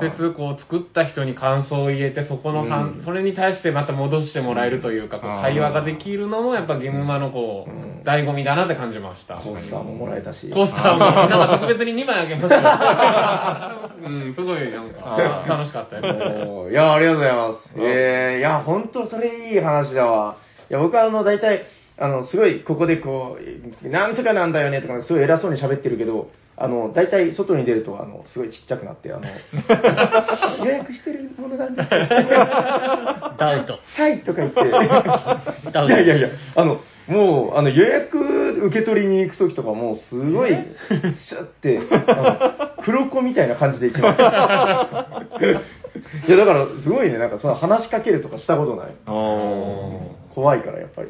直接こう作った人に感想を言えて、そこの反、うんそれに対してまた戻してもらえるというか、こう会話ができるのもやっぱゲームマのこう、うん醍醐味だなって感じました。コースターももらえたし。コースターも、なんか特別に2枚あげました。うん、すごいなんか楽しかったです。おーいや、ありがとうございます。えー、いや、本当それいい話だわ。いや、僕はあの、大体、あの、すごい、ここでこう、なんとかなんだよねとか、すごい偉そうに喋ってるけど、あの、大体外に出ると、あの、すごいちっちゃくなって、あの、予約してるものなんですよ。ダウト。はいとか言って、いやいやいや、あの、もう、あの、予約受け取りに行くときとかもう、すごい、シュッて、あの、黒子みたいな感じで行きます。いや、だから、すごいね、なんか、その話しかけるとかしたことない。怖いから、やっぱり。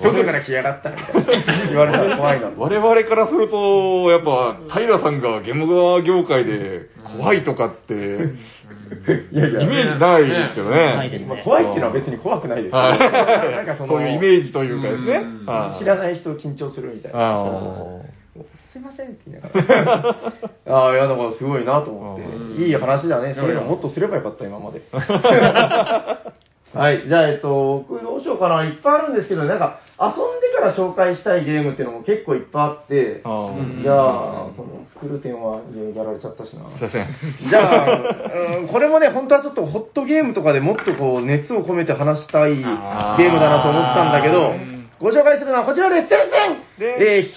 外から来やがったみたいな。言われたら怖いな。我々からすると、やっぱ、平さんがゲーム業界で怖いとかって、いやいや、イメージないですけどね。怖いっていうのは別に怖くないですよ。はいなんかその、そういうイメージというかですね。はい知らない人緊張するみたいな。あすいませんって言いながら。ああ、いや、だからすごいなと思って。いい話だね。そういうのもっとすればよかった、今まで。はい。じゃあ、えっと、僕どうしようかな。いっぱいあるんですけど、なんか、遊んでから紹介したいゲームっていうのも結構いっぱいあって、あーじゃあ、この作る点はやられちゃったしな。すいません。じゃあ、うんこれもね、本当はちょっとホットゲームとかでもっとこう、熱を込めて話したいゲームだなと思ったんだけど、ご紹介するのはこちらです。テレセンえー、ヒー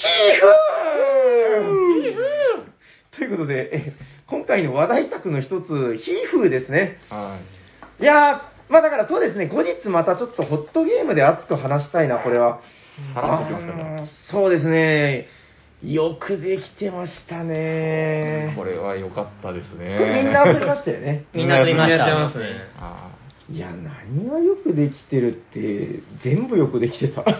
フーヒーフーということで、え今回の話題作の一つ、ヒーフーですね。はいやー、まあだからそうですね、後日またちょっとホットゲームで熱く話したいな、これは。さらっときますね。のそうですね。よくできてましたね。これは良かったですね。これみんな遊びましたよね。みんな遊びましたやってますね。あいや、何がよくできてるって、全部よくできてた。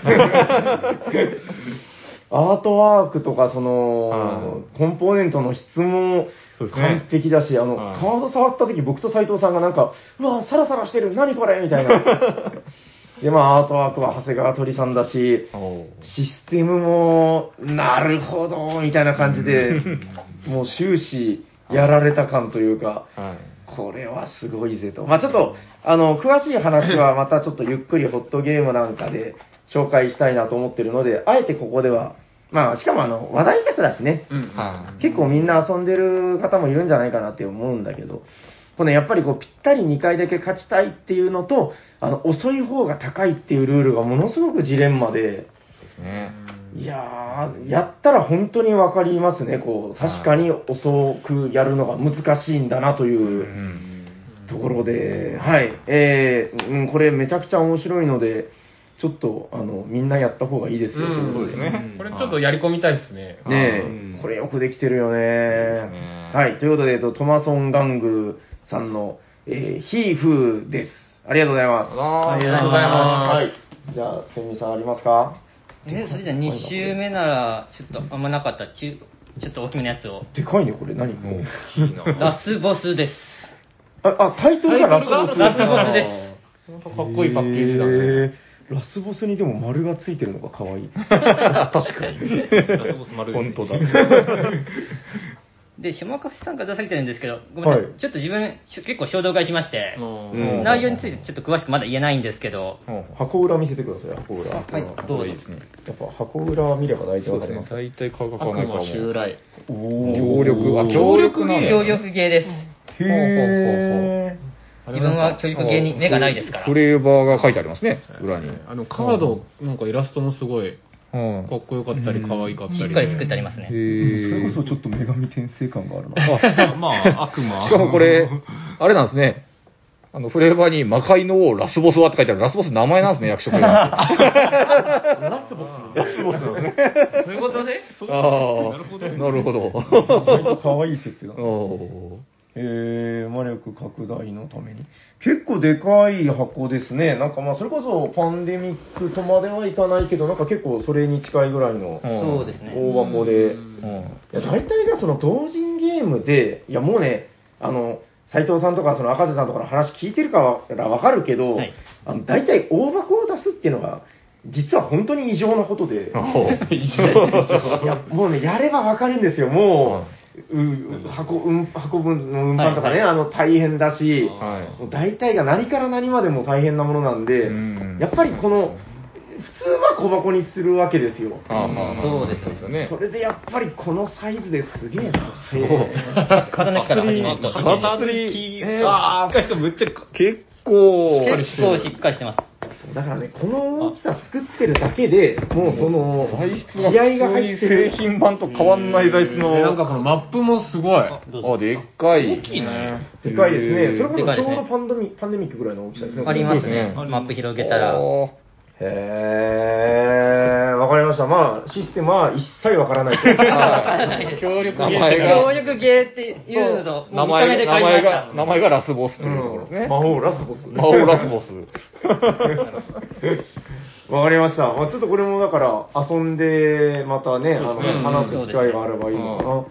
アートワークとか、その、コンポーネントの質も完璧だし、あの、はいカード触った時僕と斉藤さんがなんか、うわ、サラサラしてる、何これみたいな。で、まあ、アートワークは長谷川鳥さんだし、システムも、なるほど、みたいな感じで、もう終始やられた感というか、はい。これはすごいぜと。まあちょっと、あの、詳しい話はまたちょっとゆっくりホットゲームなんかで紹介したいなと思ってるので、あえてここでは、まあしかもあの、話題作だしね、うん。は結構みんな遊んでる方もいるんじゃないかなって思うんだけど、このやっぱりこうぴったり2回だけ勝ちたいっていうのと、あの、遅い方が高いっていうルールがものすごくジレンマで、い。そうですね。いやー、やったら本当にわかりますね、こう、確かに遅くやるのが難しいんだなという。うん。ところで、はい、えーうん、これめちゃくちゃ面白いので、ちょっと、あの、みんなやった方がいいですよ。うんそうですね。これちょっとやり込みたいですね。ねえ、うんこれよくできてるよね。すねはい、ということで、えっと、トマソン・ガングさんの、えー、ヒーフーです。ありがとうございます。ありがとうございますはい。じゃあ、セミさんありますか？え、それじゃあ2週目なら、ちょっとあんまなかった、中ちょっと大きめのやつを。でかいね、これ何？もう。ラスボスです。あ、あ、タイトルがラスボス。ラスボスですかっこいいパッケージだね。ラスボスにでも丸がついてるのが可愛い。確かに。ラスボス丸ですね本当だ。で、下川さんから出されてるんですけど、ごめんなさい、はいちょっと自分、し結構衝動買いしまして、うん内容についてちょっと詳しくまだ言えないんですけど、箱裏見せてください、箱裏。あはいどうぞいいですね。やっぱ箱裏見れば大体そうですね。わかります。大体価格は悪ないかも。魔襲来。協力、あ、協協力なんだ力ゲー協力ゲーです。へ自分は協力ゲーに目がないですから。フレーバーが書いてありますね、裏に。あの、カード、なんかイラストもすごい、うんかっこよかったり、可愛かったり。しっかり作ってありますね。それこそちょっと女神転生感があるな。まあ、悪魔。しかもこれ、あれなんですね。あの、フレーバーに魔界の王ラスボスはって書いてある。ラスボス名前なんですね、役職が。ラスボスラスボスなんですね。そういうことね。ああ、なるほど。なるほど。割と可愛い設定だえー、魔力拡大のために。結構でかい箱ですね。なんかまあ、それこそパンデミックとまではいかないけど、なんか結構それに近いぐらいのーそうですね。大箱で。大体がその同人ゲームで、いやもうね、あの、斎藤さんとかその赤瀬さんとかの話聞いてるからわかるけど、はいあの大体大箱を出すっていうのが、実は本当に異常なことで。異いや、もうね、やればわかるんですよ。もう、う運運運ぶの運搬とかね、はいあの、大変だし、はい大体が何から何までも大変なものなんで、うんやっぱりこの、普通は小箱にするわけですよ。ああそうですそうですよね。それでやっぱりこのサイズですげえな。そう きから始めると。がっつり、ああ、しかもむっちゃ、結構、結構しっかりしてます。だからね、この大きさ作ってるだけで、もうその、材質気合がが普通に製。品版と変わんない材質の。でなんかこのマップもすごい。あ、でっかい。大きいねでかいですね。それこそちょうどパンデミパンデミックぐらいの大きさですね。ありますね。マップ広げたら。あへー、わかりました。まあ、システムは一切わからないと い協力名前協が、力ゲーっていうのと、名前が、名前が、名前がラスボスというところですね。魔法ラスボス。魔法ラスボス。わかりました。まあ、ちょっとこれもだから、遊んで、またね、あの、うん話す機会があればいいのかな。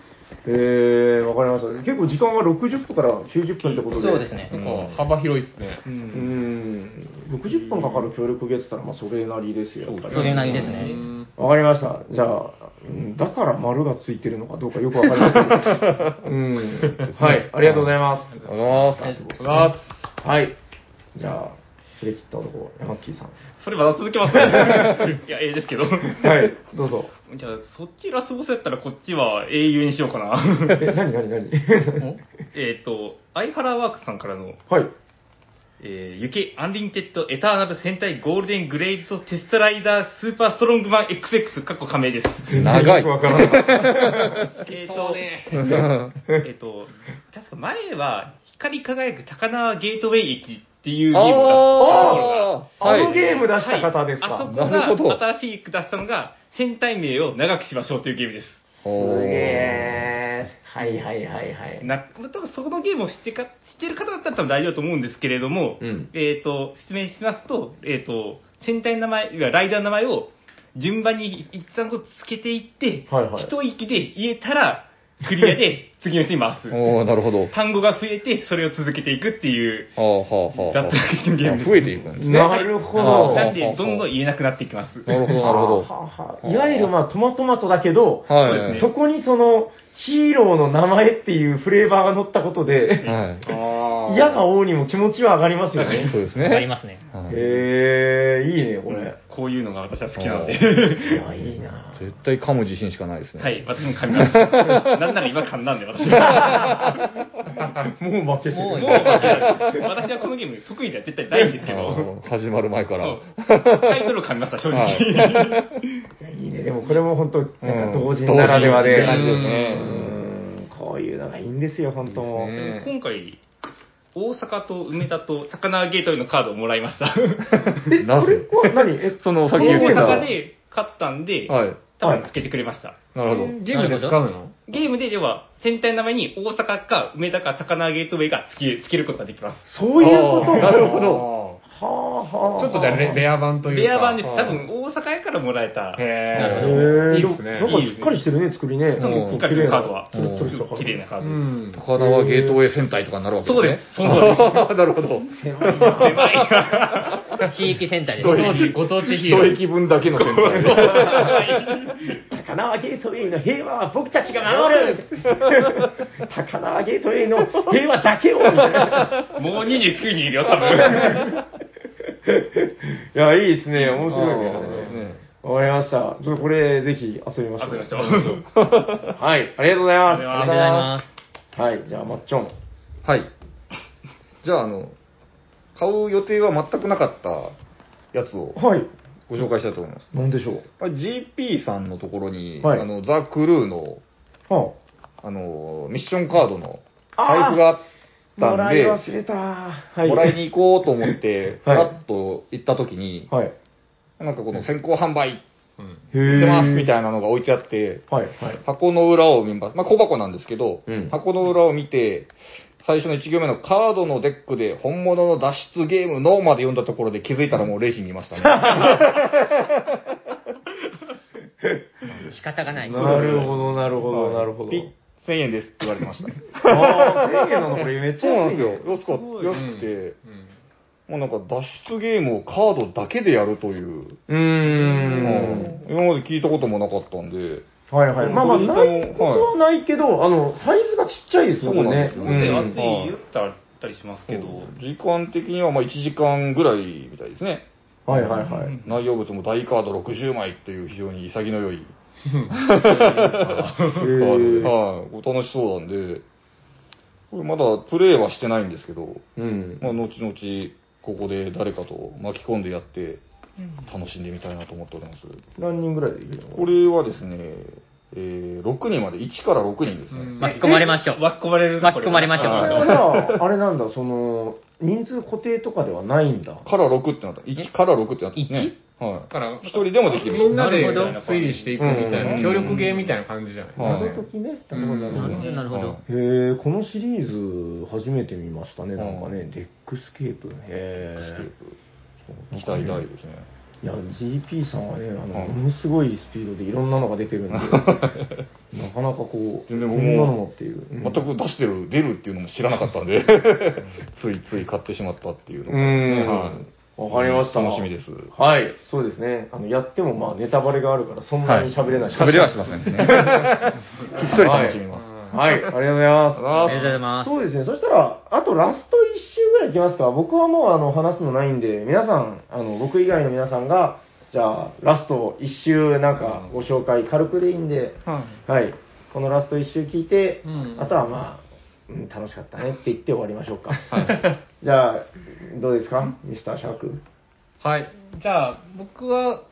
えー、わかりました。結構時間が60分から90分ってことで。そうですね。うん幅広いですね。うーん。60分かかる協力ゲーったら、まあ、それなりですよ。それなりですね。わかりました。じゃあ、うんだから丸がついてるのかどうかよくわかりません。うん。はい、ありがとうございます。ありがとうございます。あはい。じゃあ、振れ切った男、ヤマッキーさん。それまだ続けます いや、ええですけど。はい、どうぞ。じゃあ、そっちラスボスやったらこっちは英雄にしようかな。え、なになになにえっと、アイハラワークスさんからの、はい。えー、雪アンリミテッドエターナル戦隊ゴールデングレードテストライダースーパーストロングマン XX かっこ加盟です。長い。よくわからな。かった。えっと、えっと、確か前は光り輝く高輪ゲートウェイ駅っていうゲームを出したところが、あのゲーム出した方ですか、あそこなるほど。が新しく出したのが、戦隊名を長くしましょうというゲームです。すげー。はいはいはいはい。な多分そこのゲームを知ってか知ってる方だったら多分大丈夫だと思うんですけれども、うんえっ、と、説明しますと、えっ、と、戦隊の名前、いわゆるライダーの名前を順番に一旦こうつけていって、はいはい一息で言えたら、クリアで次の人に回す。おー、なるほど。単語が増えて、それを続けていくっていう、はあ、はあ、はあ。雑学のゲームです増えていくんですね。なるほあど。ーなんで、どんどん言えなくなっていきます。なるほど、なるほど。いわゆるまあトマトマトだけど、はいそうですねそこにそのヒーローの名前っていうフレーバーが乗ったことで、はい。嫌が王にも気持ちは上がりますよね。そうですわかりね。ますね。はいへえー、いいね、これ。こういうのが私は好きなので。いや、いいな。絶対噛む自信しかないですね。はい、私も噛みます。なんなら今噛んだんで、私 は。もう負け。もうもう私はこのゲーム得意では絶対ないんですけど、あー始まる前から。タイトルを噛みました、正直。はいいね。でもこれも本当、なんか同人ならではで。同人って感じですねうんこういうのがいいんですよ、本当も今回、大阪と梅田と高輪ゲートウェイのカードをもらいました。え、なれは何？え、そのそ大先言ってた。阪で買ったんで、はい。多分つけてくれました。なるほど。ゲームで使うの？ゲームで、では、戦隊の名前に大阪か梅田か高輪ゲートウェイがつけつけることができます。そういうこと？あーなるほど。はあはあ。ちょっとじゃあレレア版というか。レア版です。多分大阪やからもらえた。へ。えいいですね。なんかしっかりしてるね、作りね。うんしっか麗なカードは。綺麗なカーうドです。ん。高輪ゲートウェイ戦隊とかになるわけそうでですす。その通りです。なるほど。狭いな。狭い。地域センターですごね。当地、ご当地ヒーロー。一駅分だけの戦隊で。高輪ゲートウェイの平和は僕たちが守る 高輪ゲートウェイの平和だけをみたいな。もう29人いるよ、多分。いや、いいですね。面白いね。わかりました。ちょっとこれ、ぜひ遊びましょう。遊びましょう はい、ありがとうございます。ありがとうございまはい、じゃあ、まっちょん。はい。じゃあ、あの、買う予定は全くなかったやつをはい。ご紹介したいと思います。なんでしょう。あ GP さんのところに、はいあの、ザ・クルーの、はあの、ミッションカードのあー財布があっあ、もらいたんで、忘れた。はい。もらいに行こうと思って、ふはいらっと行った時に、はい。なんかこの先行販売うんへしてますみいたいなのが置いてあって、はい、はい。箱の裏を見ます。まあ、小箱なんですけど、うん箱の裏を見て、最初の1行目のカードのデックで本物の脱出ゲームのまで読んだところで気づいたらもうレジにいましたね。す。仕方がない。なるほど、なるほど、なるほど。ピッ1000円ですって言われてました。ああ、1000円なのこれめっちゃそうなん安いねですよ。安かった。うん安くて、もうなんか脱出ゲームをカードだけでやるという、う。うん今まで聞いたこともなかったんで、はいはい。まあまあ、どうないことはないけど、あの、サイズがちっちゃいですよね。そうなんですよいったらあったりしますけど、時間的にはまあ1時間ぐらいみたいですね。はいはいはい。内容物も大カード60枚っていう非常に潔の良いはい、お楽しそうなん。で、これまだプレイはしてないん。ですけど、うん。まあ、後々ここで誰かと巻き込ん。でやって、楽しん。でみたいなと思っております。何人ぐらいでいるのこれはですね、えー、6人まで、1から6人ですね。巻き込まれましょう。巻き込まれる巻き込まれましょう。あ、あれなん。だ、その、人数固定とかではないん。だ。から6ってなった。1から6ってなったん。ですね。はい。だから、一人でもできる。みんなで推理していくみたいうんな、協力ゲーみたいな感じじゃないはい謎解きね。なるほど、なるほど。へえ、このシリーズ初めて見ましたね、なんかね、デックスケープ。へえ。期待大ですね。いや、GP さんはね、あの、はいものすごいスピードでいろんなのが出てるんで、なかなかこう、全然僕こんなのももっていう。うん全く出してる、出るっていうのも知らなかったんで、ついつい買ってしまったっていうのうがですねん。はいわかりました。楽しみです。はい、そうですね。あの、やってもまあネタバレがあるから、そんなに喋れない。喋れはしませんね。ひっそり楽しみます。はい、ありがとうございます。ありがとうございます。そうですね。そしたら、あとラスト1周ぐらいいきますか。僕はもうあの話すのないんで、皆さん、あの僕以外の皆さんが、じゃあ、ラスト1周なんかご紹介、軽くでいいんで、はい。このラスト1周聞いて、うんあとはまあ、うん楽しかったねって言って終わりましょうか。じゃあ、どうですか？ミスターシャーク。はい。じゃあ、僕は、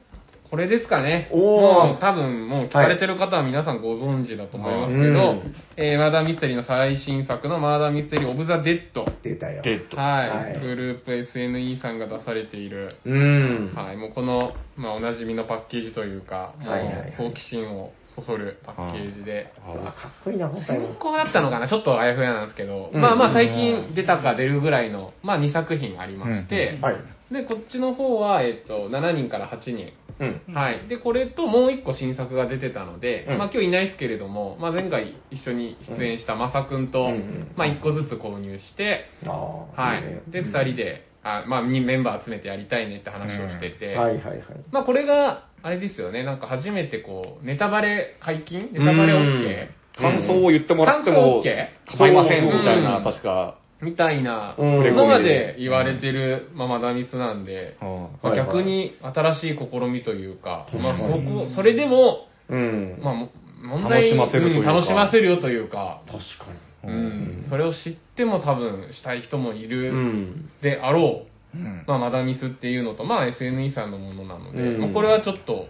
これですかね。おーもう多分、もう聞かれてる方は皆さんご存知だと思いますけど、うんえーマーダーミステリーの最新作のマーダーミステリーオブザ・デッド。出たよ。デッド。はい、はいグループ SNE さんが出されている、うん。はい、もうこの、まあ、おなじみのパッケージというか、もうはいはいはい好奇心をそそるパッケージで、うわかっこいいな、今回先も。行だったのかなちょっとあやふやなんですけど、うんまあまあ最近出たか出るぐらいの、まあ2作品ありまして、はい。で、こっちの方は、えっと、7人から8人。うん。はい。で、これともう一個新作が出てたので、うんまあ今日いないですけれども、まあ前回一緒に出演したまさくんと、うんうんまあ一個ずつ購入して、ああ。はいで、二人で、あまあにメンバー集めてやりたいねって話をしてて、はいはいはい。まあこれが、あれですよね、なんか初めてこう、ネタバレ解禁？ネタバレ OK? 感想を言ってもらって感想も OK？構いませんみたいうん。な、確か。みたいな、うん。今まで言われてる、まあまだミスなんで、はまあはいはい。逆に新しい試みというか、まあそこ、それでも、うん。まあも問題楽しませるというか。ん楽しませるよというか、確かううんん、それを知っても多分したい人もいに。るうん。であろう、うんまあマダミスっていうのと、まあ SNE さんのものなので、これはちょっと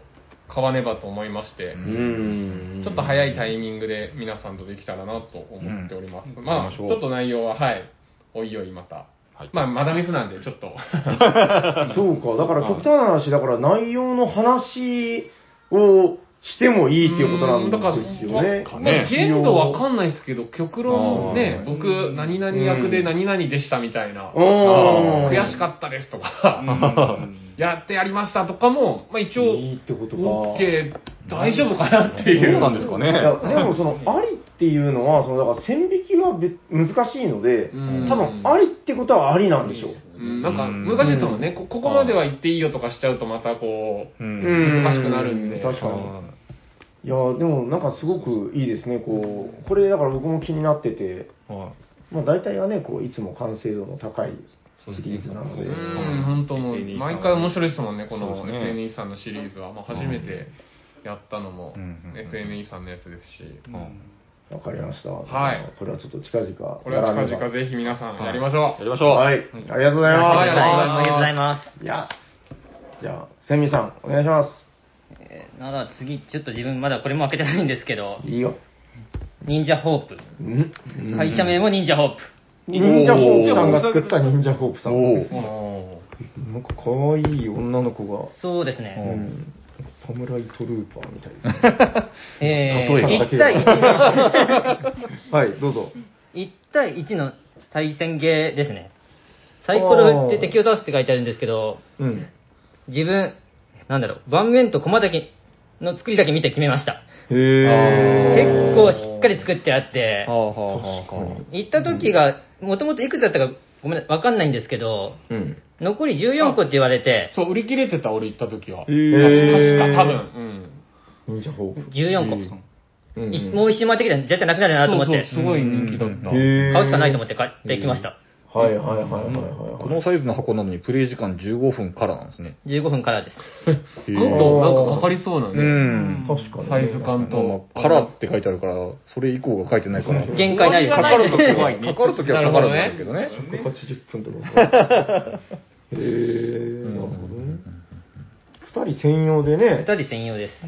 買わねばと思いまして、うん。ちょっと早いタイミングで皆さんとできたらなと思っております。うんまあ、ちょっと内容は、はい、おいおいまた。はいまあ、まだミスなんで、ちょっと。そうか、だから極端な話、だから内容の話をしてもいいっていうことなんだから、ですよね。か。まあね限度わかんないですけど、極論ねあ、僕、何々役で何々でしたみたいな、うん。悔しかったですとか、やってやりましたとかも、まあ一応、いいってことか。OK、大丈夫かなっていう。どうなんですかね。でもそのありっていうのはそのだから線引きは別難しいのでうん。多分ありってことはありなんでしょう。うん。なんか、難しいですもんね。こここまでは言っていいよとかしちゃうと、またこう、うん。難しくなるんで。確かに。いやでもなんかすごくいいですね。こうこれだから僕も気になってて、はまあ大体はねこういつも完成度の高いシリーズなので。ううんん、本当も毎回面白いですもんね、このそうですね SNE さんのシリーズは。まあ、初めてやったのもうんうんうん SNE さんのやつですし、いはいわかりました。はいこれはちょっと近々これは近々やぜひ皆さんやりましょう。やりましょう。はい。ありがとうございます。はいありがとうございますありがとうございます。いや、じゃあ、セミさん、お願いします。えーなら次、ちょっと自分まだこれも開けてないんですけど、いいよ。忍者ホープ。ん会社名も忍者ホープ。忍者ホープさんが作った忍者ホープさん。おおなんか可愛い女の子が、うそうですね。ん、サムライトルーパーみたいですね。えー、例えば1対1の、はい、どうぞ。1対1の対戦ゲーですね。サイコロで敵を倒すって書いてあるんですけど、うん。自分、なんだろう、盤面と駒だけの作りだけ見て決めました。へ結構しっかり作ってあって、行った時が、もともといくつだったかごめんわかんないんですけど、うん。残り14個って言われて、そう、売り切れてた、俺行った時は。へー確か、多分。うん。忍者ホープ。14個。うんいもう一周回ってきたら絶対なくなるなと思って、そうそう、すごい人気だった。買うしかないと思って買ってきました。はいはいはいはいはい。このサイズの箱なのにプレイ時間15分からなんですね。15分からです。もっとなんかかかりそうなうね。ん。確かにね。サイズ感まと。あ、からって書いてあるから、それ以降が書いてないから。限界ないですかかるときは、怖いねかかるときはかかるんだけどね。180分とか。へえー、なるほどね。二人専用でね。2人専用です。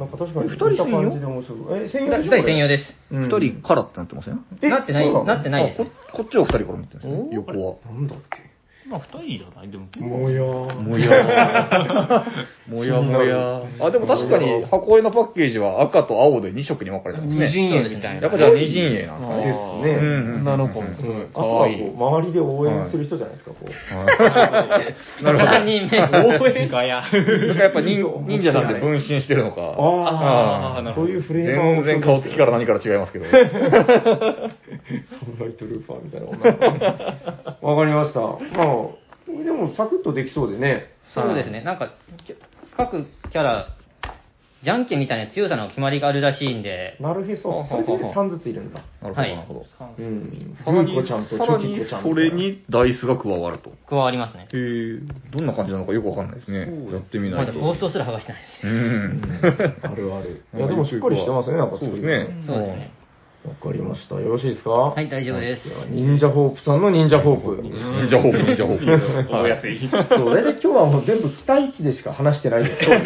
なんか確かに二人専用？見た感じで面白い。え、専用2でしょ？人専用です。うん。二人からってなってません？えなってないなってないです。あここっちは二人から見てるんですね、横は。なんだって。まあ、二人じゃない？でも、もやー。もやもやもや。あ、でも確かに箱絵のパッケージは赤と青で2色に分かれてますね。二陣営みたいな。やっぱじゃあ二陣営なんですかね。ですね。うん女の子もあとは。こう、周りで応援する人じゃないですか、こう。なるほど。何人目。応援ガヤ。なんかやっぱ忍忍者なんで分身してるのか。ああ、そういうフレーバーを全然顔つきから何から違いますけど。サムライトルーファーみたいな女の子 わかりました。まあ、でもサクッとできそうでね。そうですね。なんか、き各キャラ、じゃんけんみたいな強さの決まりがあるらしいんで、なるへそ。それで3ずついるんだ。なるほど、はいなるほど。うん。さらに、グーコちゃんとらョキにコちゃんみたいな。それにダイスが加わると。加わりますね。へえ、どんな感じなのかよくわかんないですね。やってみないと。まだゴーストすら剥がしてないです。うん。あるある。いや、でもしっかりしてますね、なんかそうですね。そうですね。わかりました。よろしいですか？は、はい大丈夫です。忍者ホープさんの忍者ホープ。忍者ホープ、忍者ホープ。覚えやすい。そう、大体今日はもう全部期待値でしか話してないです。や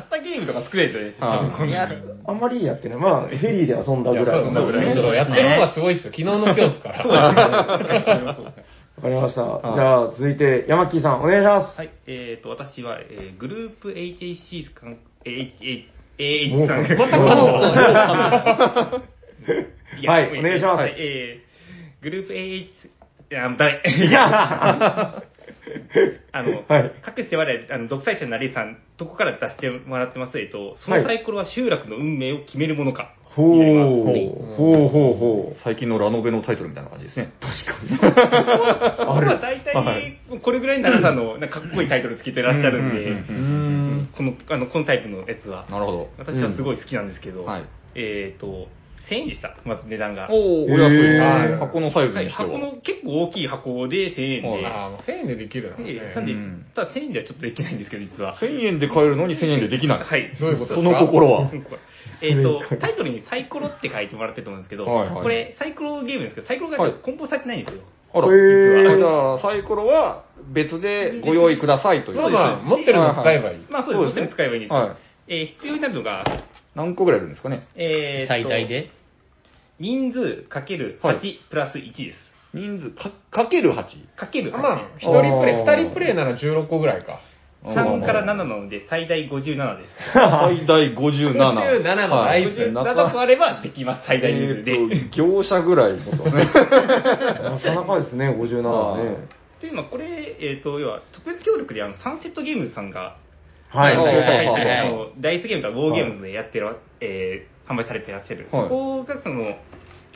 ったゲームとか作れるですよね。多分こんいや、あんまりやってない。まあ、フェリーで遊んだぐらいのそうそうそうやってる方がすごいですよ。昨日の今日ですから。わかりました。じゃあ、続いて、ヤマッキーさん、お願いします。はい、えーと、私は、えーグループさん、えー、H、もう H さん。また いやはいお願いしますはい、えー、グループ AH、いや、ダメ。いや あの、はいかくして我々、あの、独裁者の成さん、どこから出してもらってますえっと、そのサイコロは集落の運命を決めるものか。ほう、ほうほうほう。最近のラノベのタイトルみたいな感じですね。あれまあ大体、これぐらいの長さの、なんかかっこいいタイトルつけてらっしゃるんで、うんうんうんん。この、あの、このタイプのやつは。なるほど。私はすごい好きなんですけど、はいえっ、と、1000円でした、まず値段が。おお、おへ安い。ーはい箱のサイズはい、にしては。箱の結構大きい箱で1000円で、はいああ、もう1000円でできるのでね。なんで、うんただ1000円ではちょっとできないんですけど、実は。1000円で買えるのに1000円でできない。はい。どういうことそですか？の心は。えっと、タイトルにサイコロって書いてもらってると思うんですけど、はいはいこれ、サイコロゲームですけど、サイコロはいが梱包されてないんですよ。あら、へーじゃあ、サイコロは別でご用意くださいという。そうまあ、持ってるの使えばいい。まあ、そうです。ね、使えばいいんですよ。はいえー必要になるのが、何個ぐらいいるんですかね？えーと最大で？人数かけるはい8プラス1です。人数か、かける 8? かける8。まあ、一人プレイ、二人プレイなら16個ぐらいか。3から7なので最大57です。最大57。57のはいライフ57個あればできます、最大人数で。えーと業者ぐらいのことね。なかなかですね、57はね。というのは、これ、えっ、と、要は、特別協力で、あの、サンセットゲームズさんが、はい。ダイスゲームとかウォーゲームズでやってる、えー販売されてらっしゃる。はいそこが、その、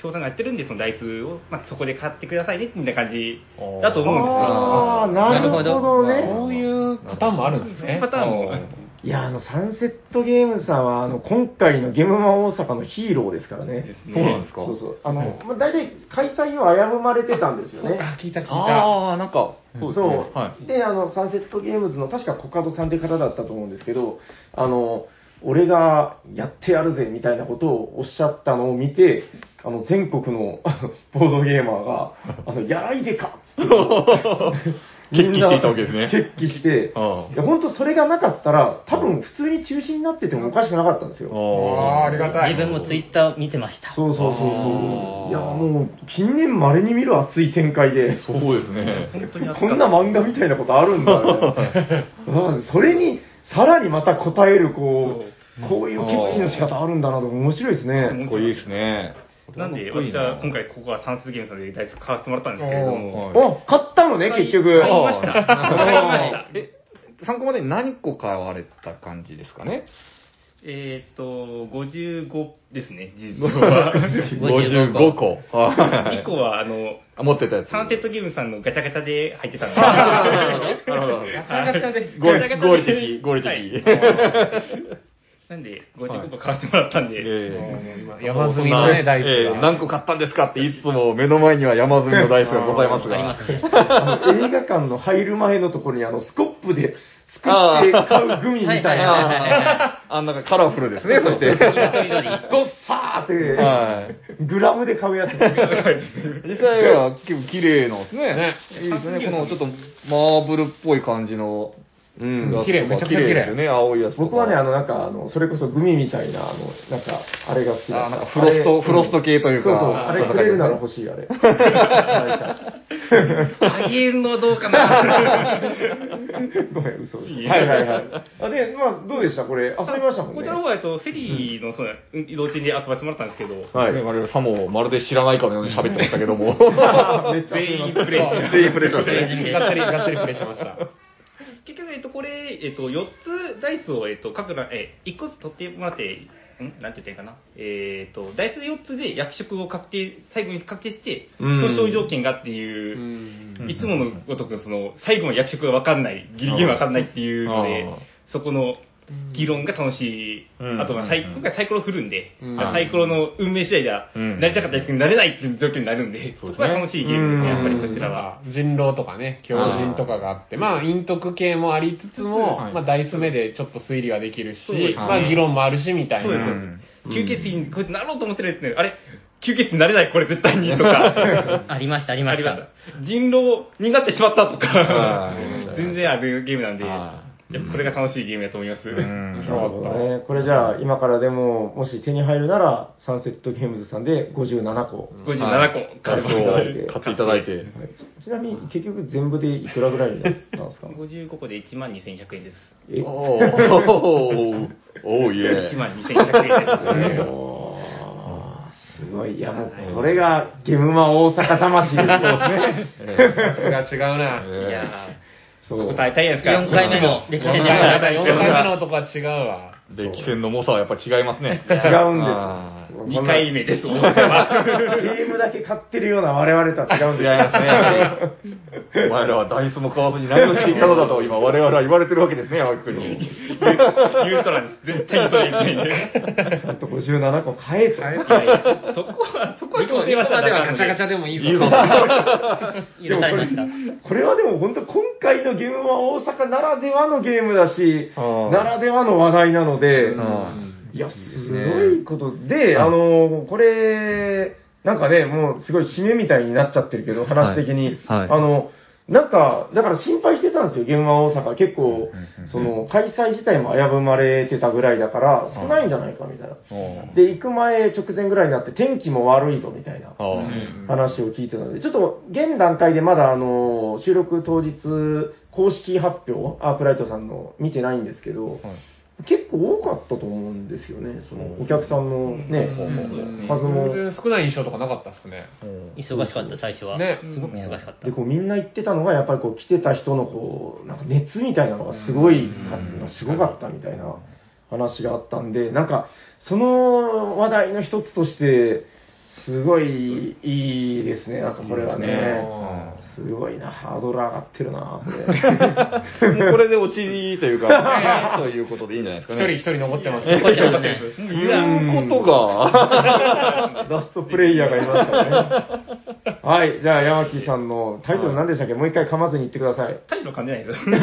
協賛がやってるんで、そのダイスを、まあ、そこで買ってくださいね、みたいな感じだと思うんですよ。ああ、なるほどね。そういうパターンもあるんですね。パターンも。いや、あの、サンセットゲームズさんは、あの、今回のゲームマ大阪のヒーローですからね。そうなんですかそうそう。あの、まあ、大体開催を危ぶまれてたんですよね。あ、聞いた聞いた。ああ、なんか、そうですね。そう、はで、あの、サンセットゲームズの、確かコカドさんって方だったと思うんですけど、あの、俺がやってやるぜみたいなことをおっしゃったのを見て、あの、全国の ボードゲーマーが、あの、やらいでかっつって 決起していたわけですね決起して、いや、本当それがなかったら、多分普通に中止になっててもおかしくなかったんですよ。ああ、ありがたい。自分もツイッター見てました。そうそうそうそう。いや、もう、近年稀に見る熱い展開で。そうですね。こんな漫画みたいなことあるんだ、ね、うんそれに、さらにまた答える、こう、こういう決起の仕方あるんだなと、面白いですね。かっこいいですね。なんで、私は今回ここはサンセットゲームさんでダイス買わせてもらったんですけれども、はいあ、買ったのね、結局。買いました。買いました。え、参考まで何個買われた感じですかね？えーっと、55ですね、実は。?55 個。はい1個は、あの、あ持ってたやつ。サンセットゲームさんのガチャガチャで入ってたんで。なるほど。ガチャガチャで。合理ガチャガチャで合理的、合理的。はいなんで、55個買わせてもらったんで、ええ今山積みのね、ダイスええが。何個買ったんですかって言いつつも、目の前には山積みのダイスがございますが。映画館の入る前のところにあのスコップですくって買うグミみたいな。ああ、なんかカラフルですね、そして。ドッサー。って、はグラムで買うやつ。実際は結構綺麗なんですね。ねいいですね、このちょっとマー。ブルっぽい感じのうん綺麗めちゃくちゃ綺麗ですよね、青いやつ。僕はね、あの、なんか、あの、それこそグミみたいな、あの、なんか、あれが好きだあなんかフロストフロスト系というかそうそう、ああれくれるなら欲しい、あれ。あげるのはどうかな。ごめん、嘘です。はいはいはい。あで、まあ、どうでした？これ、遊びましたもんね。こちらの方は、えっと、フェリーのその移動中に遊ばせてもらったんですけど、はい。我々さもまるで知らないかのように喋ってましたけども。めっちゃ遊び全員ましたプレイして全員プレイしましたね。がっつり、がっつりプレイしました。結局、えっと、これ、えっと、4つダイスを、えっと、各ら、え、1個ずつ取ってもらって、ん？なんて言ったらいいかな？えっと、ダイス4つで役職を確定、最後に確定して、うん。訴訟条件がっていう、いつものごとく、その、最後の役職が分かんない、ギリギリ分かんないっていうのでそこの議論が楽しい。うんあと、まあ、サイうん今回サイコロ振るんで、うんサイコロの運命次第では、うんなりたかったですけど、なれないっていう状況になるんで、そうですねそこが楽しいゲームですね、やっぱりこちらは。は。人狼とかね、狂人とかがあって、まあ、陰徳系もありつつも、はいまあ、ダイス目でちょっと推理はできるし、まあ、議論もあるし、みたいな。吸血鬼にこいつなろうと思ってるやつね、あれ？吸血鬼になれないこれ絶対にとか。ありました、ありました。ありました。人狼になってしまったとかは。い全然あるゲームなんで、はやこれが楽しいゲームだと思います。うん なるほどね。これじゃあ、今からでも、もし手に入るなら、サンセットゲームズさんで57個。57個買買っていただいて買っていただいて。はいちなみに、結局全部でいくらぐらいになったんですか？55個で1万2100円です。え？おー、おー、いえ1。万2100円です。おーすごい。いや、もう、これが、ゲムマ大阪魂です。そうですね。さすが違うな。いやそうー、答えたいですか4回目の歴史4戦回目で4回目の男は違うわ。歴戦の猛者はやっぱ違いますね。違うんです。2回目です、大阪は。ゲームだけ買ってるような我々とは違うんですよ。違いますね、やはり。お前らはダイスも買わずに何をしていたのだと、今我々は言われてるわけですね、青木君に。言う人なんです。絶対にそれ言ってないんで。ちゃんと57個買えと。そこは、そこは強制はしたらまではガチャガチャでもいいぞ。いいぞ。これはでも本当今回のゲームは大阪ならではのゲームだし、うんならではの話題なので、うんいや、すごいことで、あの、これ、なんかね、もうすごい締めみたいになっちゃってるけど、話的に。はい。はい。あの、なんか、だから心配してたんですよ、ゲームは大阪。結構その、開催自体も危ぶまれてたぐらいだから、少ないんじゃないかみたいな。で、行く前、直前ぐらいになって、天気も悪いぞ、みたいな。話を聞いてたので、ちょっと現段階でまだあの収録当日、公式発表、アークライトさんの見てないんですけど、結構多かったと思うんですよね、そのお客さんのね、数も。全然少ない印象とかなかったっすね。忙しかった、最初は。ねすごく忙しかったで、。こうみん。な言ってたのが、やっぱりこう来てた人のこう、なん。か熱みたいなのがすごいか、すごかったみたいな話があったん。で、なん。か、その話題の一つとして、すごいいいですね、なんかこれはね。すごいな、ハードル上がってるな、これ。も うこれで落ちというか、落ちということでいいんじゃないですかね。一人一人残ってます。残ってますね。言うことが、ラストプレイヤーがいましたね。はい、じゃあ山木さんのタイトル何でしたっけ、もう一回噛まずに言ってください。タイトル噛んでないですよ。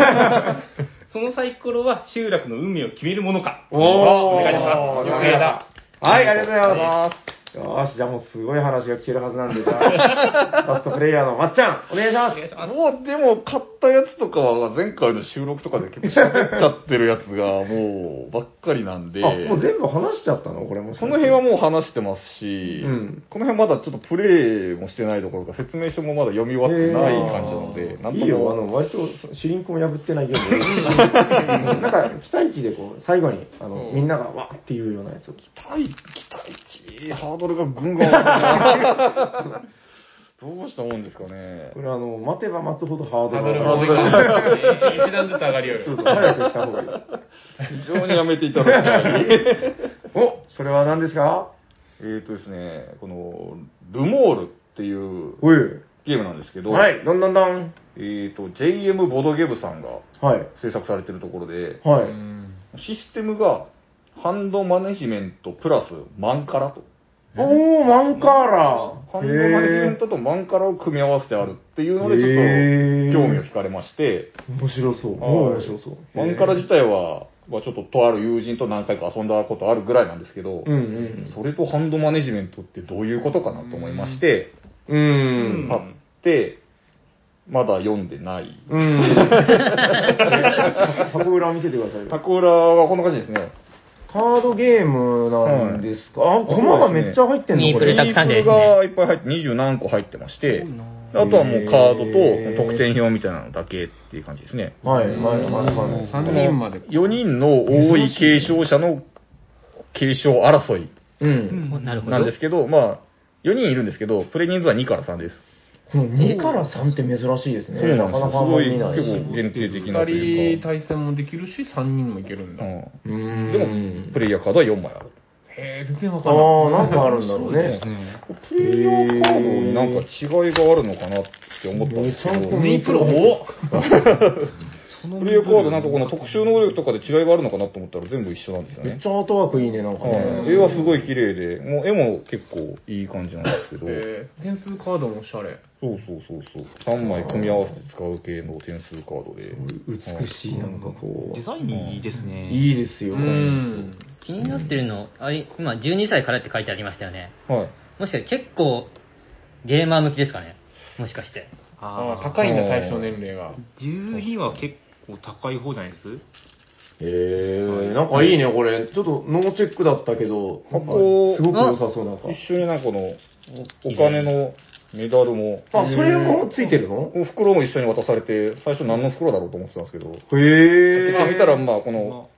そのサイコロは集落の運命を決めるものか。おお願いします。はい、ありがとうございます。よし、じゃあもうすごい話が聞けるはずなんで、じゃあ、ラストプレイヤーのまっちゃん、お願いします。もうでも買ったやつとかは前回の収録とかで結構喋っちゃってるやつがもうばっかりなんで、あ、もう全部話しちゃったの？これもこの辺はもう話してますし、うん。この辺まだちょっとプレイもしてないどころか説明書もまだ読み終わってない感じなので、なんといいよ、あもの、割と、シュリンクも破ってないゲームで。なんか、期待値でこう、最後に、あの、みんながわーっていうようなやつを。期待、期待値、ハードルがぐんぐんどうしたもんですかねこ。れあの、待てば待つほどハードルルがも上がる。一一段ずつ上がりよる。そうそう、早くした方がいい。非常にやめていただきたい。お、それは何ですか？えーとですね、この、ルモールっていう。ゲームなんですけど、はい、どんどんどん。えーと、JM ボドゲブさんがはい。制作されてるところで、はい。システムが、ハンドマネジメントプラスマンカラと。おー、マンカーラハンドマネジメントとマンカラを組み合わせてあるっていうので、ちょっと興味を惹かれまして、面白そう。はい面白そう。マンカラ自体は、まあ、ちょっととある友人と何回か遊んだことあるぐらいなんですけど、うんうん。それとハンドマネジメントってどういうことかなと思いまして、うん。買って、まだ読んでない。うん。箱裏見せてくださいよ。タコ裏はこんな感じですね。カードゲームなんですか、あ、コマがめっちゃ入ってんのこれ。たくさんですねミープルがいっぱい入って、二十何個入ってまして、あとはもうカードと得点表みたいなのだけっていう感じですね。はい、はい、はい、はい。3人まで。4人の多い継承者の継承争いうん。なるほど。なんですけど、まあ、4人いるんですけど、プレイ人数は2から3です。この2から3って珍しいですね。なかなかすごい、見ないし。結構限定的なと2いうか。人対戦もできるし、3人もいけるんだ。へうんうんでも、プレイヤーカードは4枚ある。え、全然わあかんない。あ、なんかあるんだろうね。プレイヤーカードになんか違いがあるのかなって思ったんですけど、プル、おプレイヤーカードなんかこの特殊能力とかで違いがあるのかなと思ったら全部一緒なんですよねめっち。ゃアートワークいいね、なんかはいね。絵はすごい綺麗で、もう絵も結構いい感じなんですけど、えー点数カードもおしゃれ。そうそうそうそう、3枚組み合わせて使う系の点数カードで、美しい、なんかこデザインいいですね。う。いいですよ。うん。気になってるの、あれ、今12歳からって書いてありましたよね。はい。もしかして結構ゲーマー向きですかねもしかして。ああ、高いんだ、対象年齢が。12は結構高い方じゃないです？へえ、なんかいいね、これ。ちょっとノーチェックだったけど、なんか箱すごく良さそうなんか。一緒になんかこの、お金のメダルも、あ、それもついてるの？袋も一緒に渡されて、最初何の袋だろうと思ってたんですけど、へえ。開けてみたら、まあこの、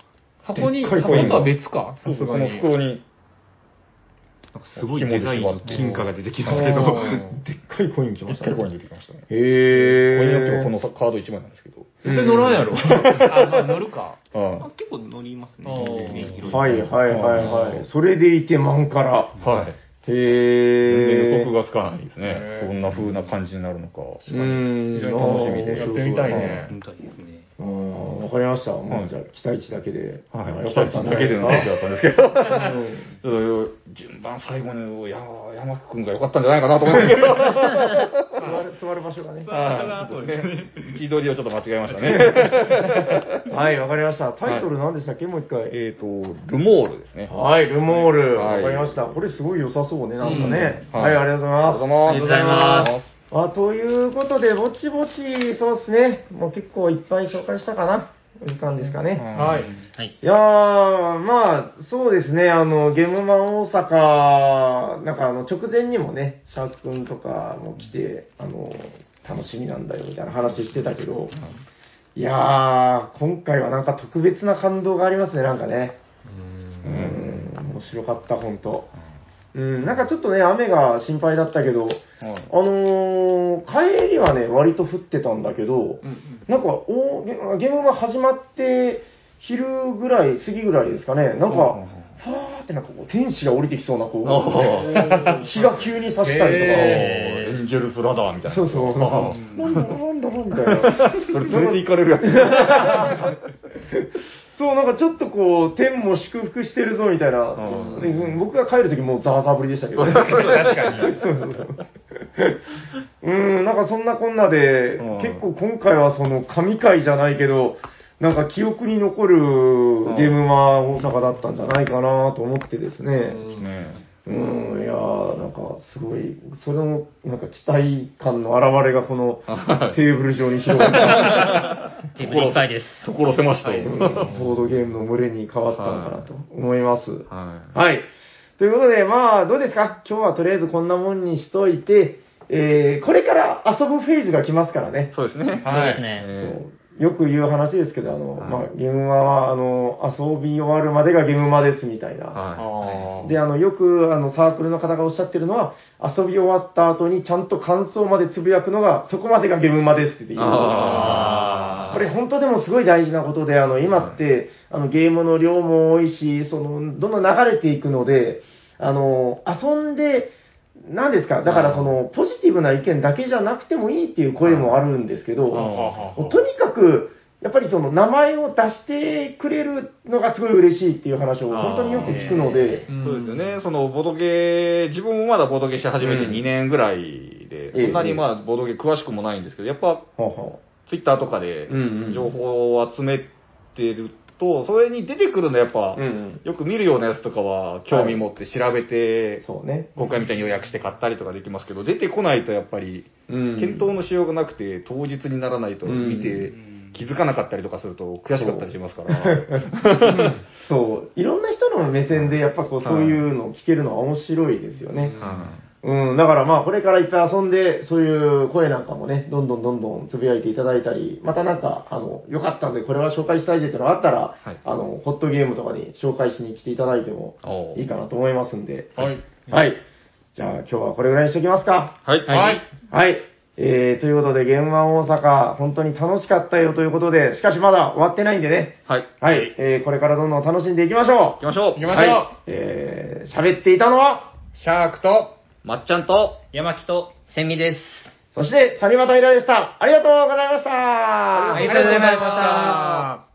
箱に、箱とは別か？この。袋に、なんかすごいデザインの金貨が出てきますけあど。ーでっかいコイン来ましたね。でっかいコイン出てきましたね。へえ。コインによってはこのさカード1枚なんですけど。絶対乗らんやろ。あ、まあ乗るか。あ結構乗りますね。はいはいはいはい。それでいてマンから。あはい。へ全え。然予測がつかないですねへ。ーどんな風な感じになるのか。うーん。非常に楽しみでやってみたいね。みたいですね。うん、わかりました。もうじゃあ、期待値だけで。はい。よ期待値だけでの話だったんですけど。ちょっと順番最後に山山くんが良かったんじゃないかなと思うんですけど。座る座る場所がね。はいそうですね。位置取りをちょっと間違えましたね。はい、わかりました。タイトル何でしたっけ？もう一回。えっと、ルモールですね。はい、ルモール。はいわかりました。これすごい良さそうね、なんかね。うんはい、ありがとうございます。ありがとうございます。あということで、ぼちぼち、そうですね。もう結構いっぱい紹介したかな。いい感じですかね。はい。はい。いやー、まあ、そうですね、あの、ゲームマン大阪、なんかあの、直前にもね、シャーク君とかも来て、あの、楽しみなんだよ、みたいな話してたけど、いやー、今回はなんか特別な感動がありますね、なんかね。うん、面白かった、本当うん、なんかちょっとね、雨が心配だったけど、はい。あのー帰りはね、割と降ってたんだけど、なんかおゲ、ゲームが始まって、昼ぐらい、過ぎぐらいですかね、なんか、ファーってなんかこう、天使が降りてきそうな、こう、日が急に差したりエンジェルスラダーみたとか、いな。そうそう、なんか、なんだなんだみたいな。それ連れて行かれるやつ。そう、なんかちょっとこう、天も祝福してるぞみたいな。うん僕が帰るときもうザーザー降りでしたけどね。確かに。そうそうそう。うん、なんかそんなこんなで、うん結構今回はその神回じゃないけど、なんか記憶に残るゲームマ大阪だったんじゃないかなと思ってですね。ねうん、いやー、なんかすごい、それのなんか期待感の表れがこのテーブル上に広がった。テーブルいっぱいです。所狭しと。うんボードゲームの群れに変わったのかなと思います。ははい。ということで、まあ、どうですか？今日はとりあえずこんなもんにしといて、えー、これから遊ぶフェーズが来ますからねい。。そうですね。そうですね。えそうよく言う話ですけど、あの、まあ、ゲームマは、あの、遊び終わるまでがゲームマですみたいな。ーはああ。で、あの、よく、あの、サークルの方がおっしゃってるのは、遊び終わった後にちゃんと感想までつぶやくのが、そこまでがゲームマですって言い。う。あこれ本当でもすごい大事なことで、あの、今って、あの、ゲームの量も多いし、その、どんどん流れていくので、あの、遊んで、何ですか？だからその、ポジティブな意見だけじゃなくてもいいっていう声もあるんですけど、あとにかく、やっぱりその名前を出してくれるのがすごい嬉しいっていう話を本当によく聞くので、そうですよね。そのボドゲ、自分もまだボドゲし始めてうん。2年ぐらいで、ええ。そんなにまあボドゲ詳しくもないんですけど、やっぱツイッターとかでうんうん。情報を集めてると、それに出てくるのやっぱ、うんうん。よく見るようなやつとかは興味持って調べて、うそうね。今回みたいに予約して買ったりとかできますけど、出てこないとやっぱり、うん。検討のしようがなくて、当日にならないと見て、気づかなかったりとかすると悔しかったりしますから。そう、いろんな人の目線でやっぱこう、そういうのを聞けるのは面白いですよね。はうん、だからまあこれからいっぱい遊んで、そういう声なんかもね、どんどんどんどんつぶやいていただいたり、またなんか、あの、よかったぜ、これは紹介したいぜってのがあったら、はいあの、ホットゲームとかに紹介しに来ていただいてもいいかなと思いますんで。はい。はい。じゃあ今日はこれぐらいにしておきますか。はい。はい。はい。えー、ということで、ゲームマン大阪、本当に楽しかったよということで、しかしまだ終わってないんでね。はい。はい。えー、これからどんどん楽しんでいきましょ行きましょう。行きましょう。はい。えー、喋っていたのは、シャークと、まっちゃんと、山木と、千美です。そして、サニバタイラでした。ありがとうございましたありがとうございました。